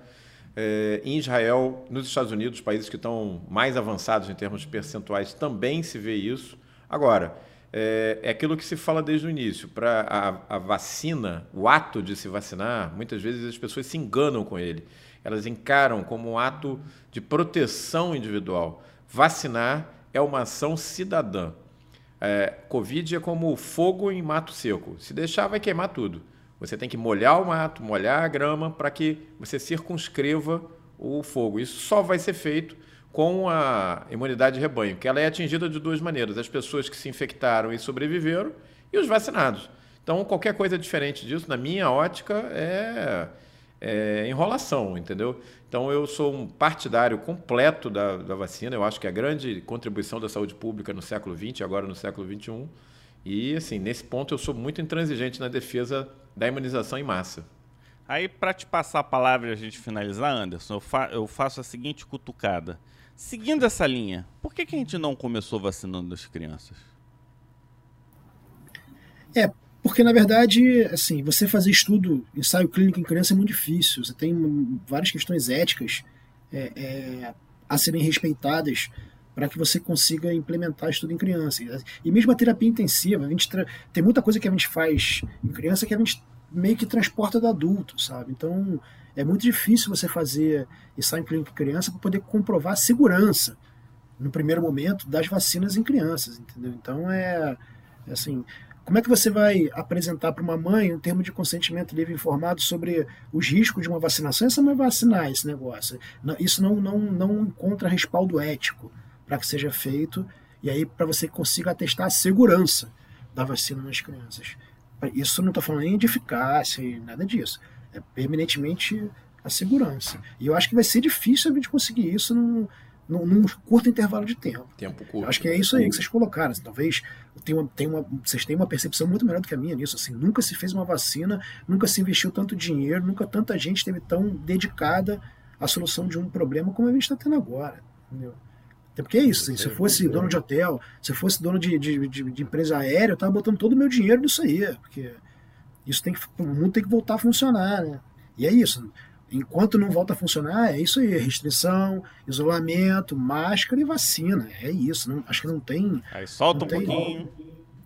É, em Israel, nos Estados Unidos, países que estão mais avançados em termos percentuais, também se vê isso. Agora, é, é aquilo que se fala desde o início. Para a, a vacina, o ato de se vacinar, muitas vezes as pessoas se enganam com ele. Elas encaram como um ato de proteção individual. Vacinar é uma ação cidadã. É, Covid é como fogo em mato seco. Se deixar, vai queimar tudo. Você tem que molhar o mato, molhar a grama para que você circunscreva o fogo. Isso só vai ser feito com a imunidade de rebanho, que ela é atingida de duas maneiras: as pessoas que se infectaram e sobreviveram e os vacinados. Então, qualquer coisa diferente disso, na minha ótica, é é, enrolação, entendeu? Então eu sou um partidário completo da, da, vacina. Eu acho que é a grande contribuição da saúde pública no século XX, agora no século XXI. E assim, nesse ponto eu sou muito intransigente na defesa da imunização em massa. Aí, para te passar a palavra e a gente finalizar, Anderson, eu, fa eu, faço a seguinte cutucada. Seguindo essa linha, por que, que a gente não começou vacinando as crianças? É, porque, na verdade, assim, você fazer estudo, ensaio clínico em criança é muito difícil. Você tem várias questões éticas é, é, a serem respeitadas para que você consiga implementar estudo em criança. E mesmo a terapia intensiva, a gente tem muita coisa que a gente faz em criança que a gente meio que transporta do adulto, sabe? Então, é muito difícil você fazer ensaio clínico em criança para poder comprovar a segurança, no primeiro momento, das vacinas em crianças, entendeu? Então, é, é assim, como é que você vai apresentar para uma mãe um termo de consentimento livre informado sobre os riscos de uma vacinação? Essa não vai vacinar esse negócio. Isso não, não, não encontra respaldo ético para que seja feito e aí para você consiga atestar a segurança da vacina nas crianças. Isso não está falando nem de eficácia nada disso. É permanentemente a segurança. E eu acho que vai ser difícil a gente conseguir isso num, num, num curto intervalo de tempo. Tempo curto. Acho que é isso aí que vocês colocaram. Assim, talvez tenha uma, tenha uma, vocês tenham uma percepção muito melhor do que a minha nisso. Assim, nunca se fez uma vacina, nunca se investiu tanto dinheiro, nunca tanta gente esteve tão dedicada à solução de um problema como a gente está tendo agora. Entendeu? Até porque é isso, assim, se eu fosse dono de hotel, se eu fosse dono de, de, de, de empresa aérea, eu estava botando todo o meu dinheiro nisso aí, porque isso tem que, o mundo tem que voltar a funcionar, né? E é isso. Enquanto não volta a funcionar, é isso aí: restrição, isolamento, máscara e vacina. É isso. Não, acho que não tem. Aí solta um tem, pouquinho.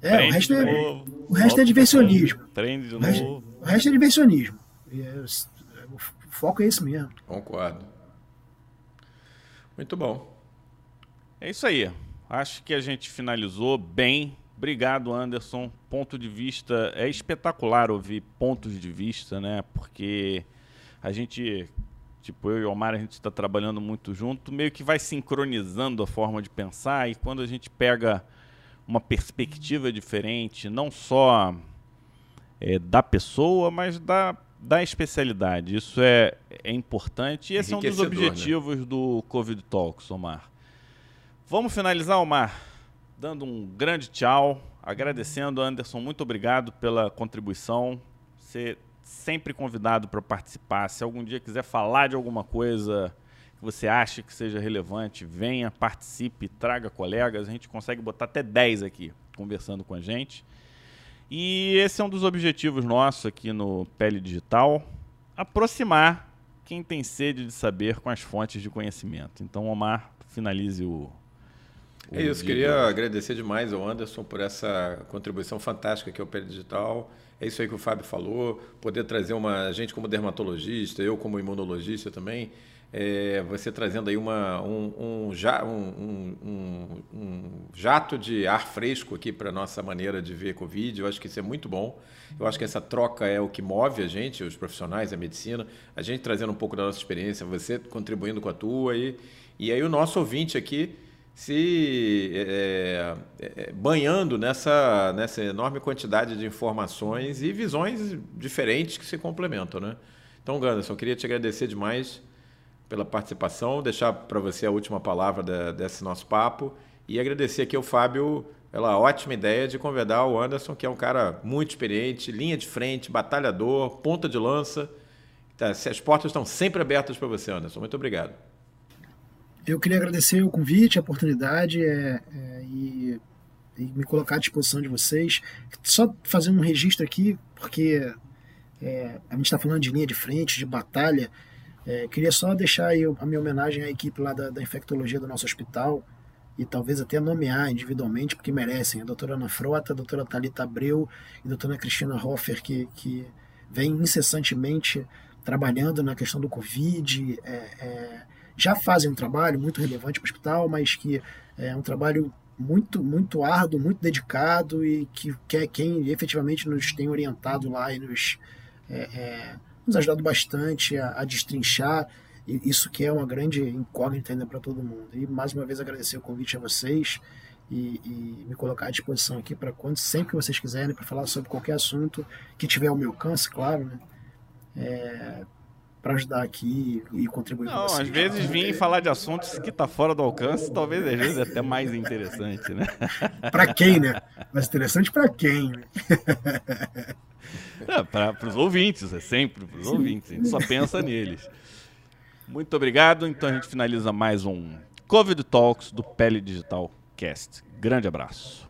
É, o resto é, o resto é diversionismo. Treine de o resto, novo. O resto é diversionismo. É, o foco é esse mesmo. Concordo. Muito bom. É isso aí. Acho que a gente finalizou bem. Obrigado, Anderson. Ponto de vista é espetacular ouvir pontos de vista, né? Porque a gente, tipo, eu e o Omar, a gente está trabalhando muito junto, meio que vai sincronizando a forma de pensar e quando a gente pega uma perspectiva diferente, não só é, da pessoa, mas da, da especialidade. Isso é, é importante e esse é um dos né? objetivos né? do Covid Talks, Omar. Vamos finalizar, Omar, dando um grande tchau, agradecendo, Anderson, muito obrigado pela contribuição. Você sempre convidado para participar. Se algum dia quiser falar de alguma coisa que você acha que seja relevante, venha, participe, traga colegas. A gente consegue botar até 10 aqui conversando com a gente. E esse é um dos objetivos nossos aqui no Pele Digital, aproximar quem tem sede de saber com as fontes de conhecimento. Então, Omar, finalize o, é isso, queria agradecer demais ao Anderson por essa contribuição fantástica que é o Pele Digital. É isso aí que o Fábio falou, poder trazer uma gente como dermatologista, eu como imunologista também, é, você trazendo aí uma, um, um, um, um, jato de ar fresco aqui para a nossa maneira de ver Covid. Eu acho que isso é muito bom. Eu acho que essa troca é o que move a gente, os profissionais, a medicina, a gente trazendo um pouco da nossa experiência, você contribuindo com a tua e, e aí o nosso ouvinte aqui se é, é, banhando nessa, nessa enorme quantidade de informações e visões diferentes que se complementam. Né? Então, Ganderson, queria te agradecer demais pela participação, deixar para você a última palavra da, desse nosso papo e agradecer aqui ao Fábio pela ótima ideia de convidar o Anderson, que é um cara muito experiente, linha de frente, batalhador, ponta de lança. Tá, as portas estão sempre abertas para você, Anderson. Muito obrigado. Eu queria agradecer o convite, a oportunidade é, é, e, e, me colocar à disposição de vocês. Só fazer um registro aqui, porque é, a gente está falando de linha de frente, de batalha. É, queria só deixar aí a minha homenagem à equipe lá da, da infectologia do nosso hospital e talvez até nomear individualmente, porque merecem. A doutora Ana Frota, a doutora Thalita Abreu e a doutora Cristina Hoffer, que, que vem incessantemente trabalhando na questão do Covid. É, é, já fazem um trabalho muito relevante para o hospital, mas que é um trabalho muito muito árduo, muito dedicado e que, que é quem efetivamente nos tem orientado lá e nos, é, é, nos ajudado bastante a, a destrinchar isso que é uma grande incógnita ainda para todo mundo. E mais uma vez agradecer o convite a vocês e, e me colocar à disposição aqui para quando sempre que vocês quiserem para falar sobre qualquer assunto que tiver ao meu alcance, claro, né? É, para ajudar aqui e contribuir Não, com às vezes vir falar de assuntos que tá fora do alcance, talvez às vezes é até mais interessante, né? para quem, né? Mais interessante para quem, né? para os ouvintes, é sempre para os ouvintes, a gente só pensa neles. Muito obrigado, então a gente finaliza mais um Covid Talks do Pele Digital Cast. Grande abraço.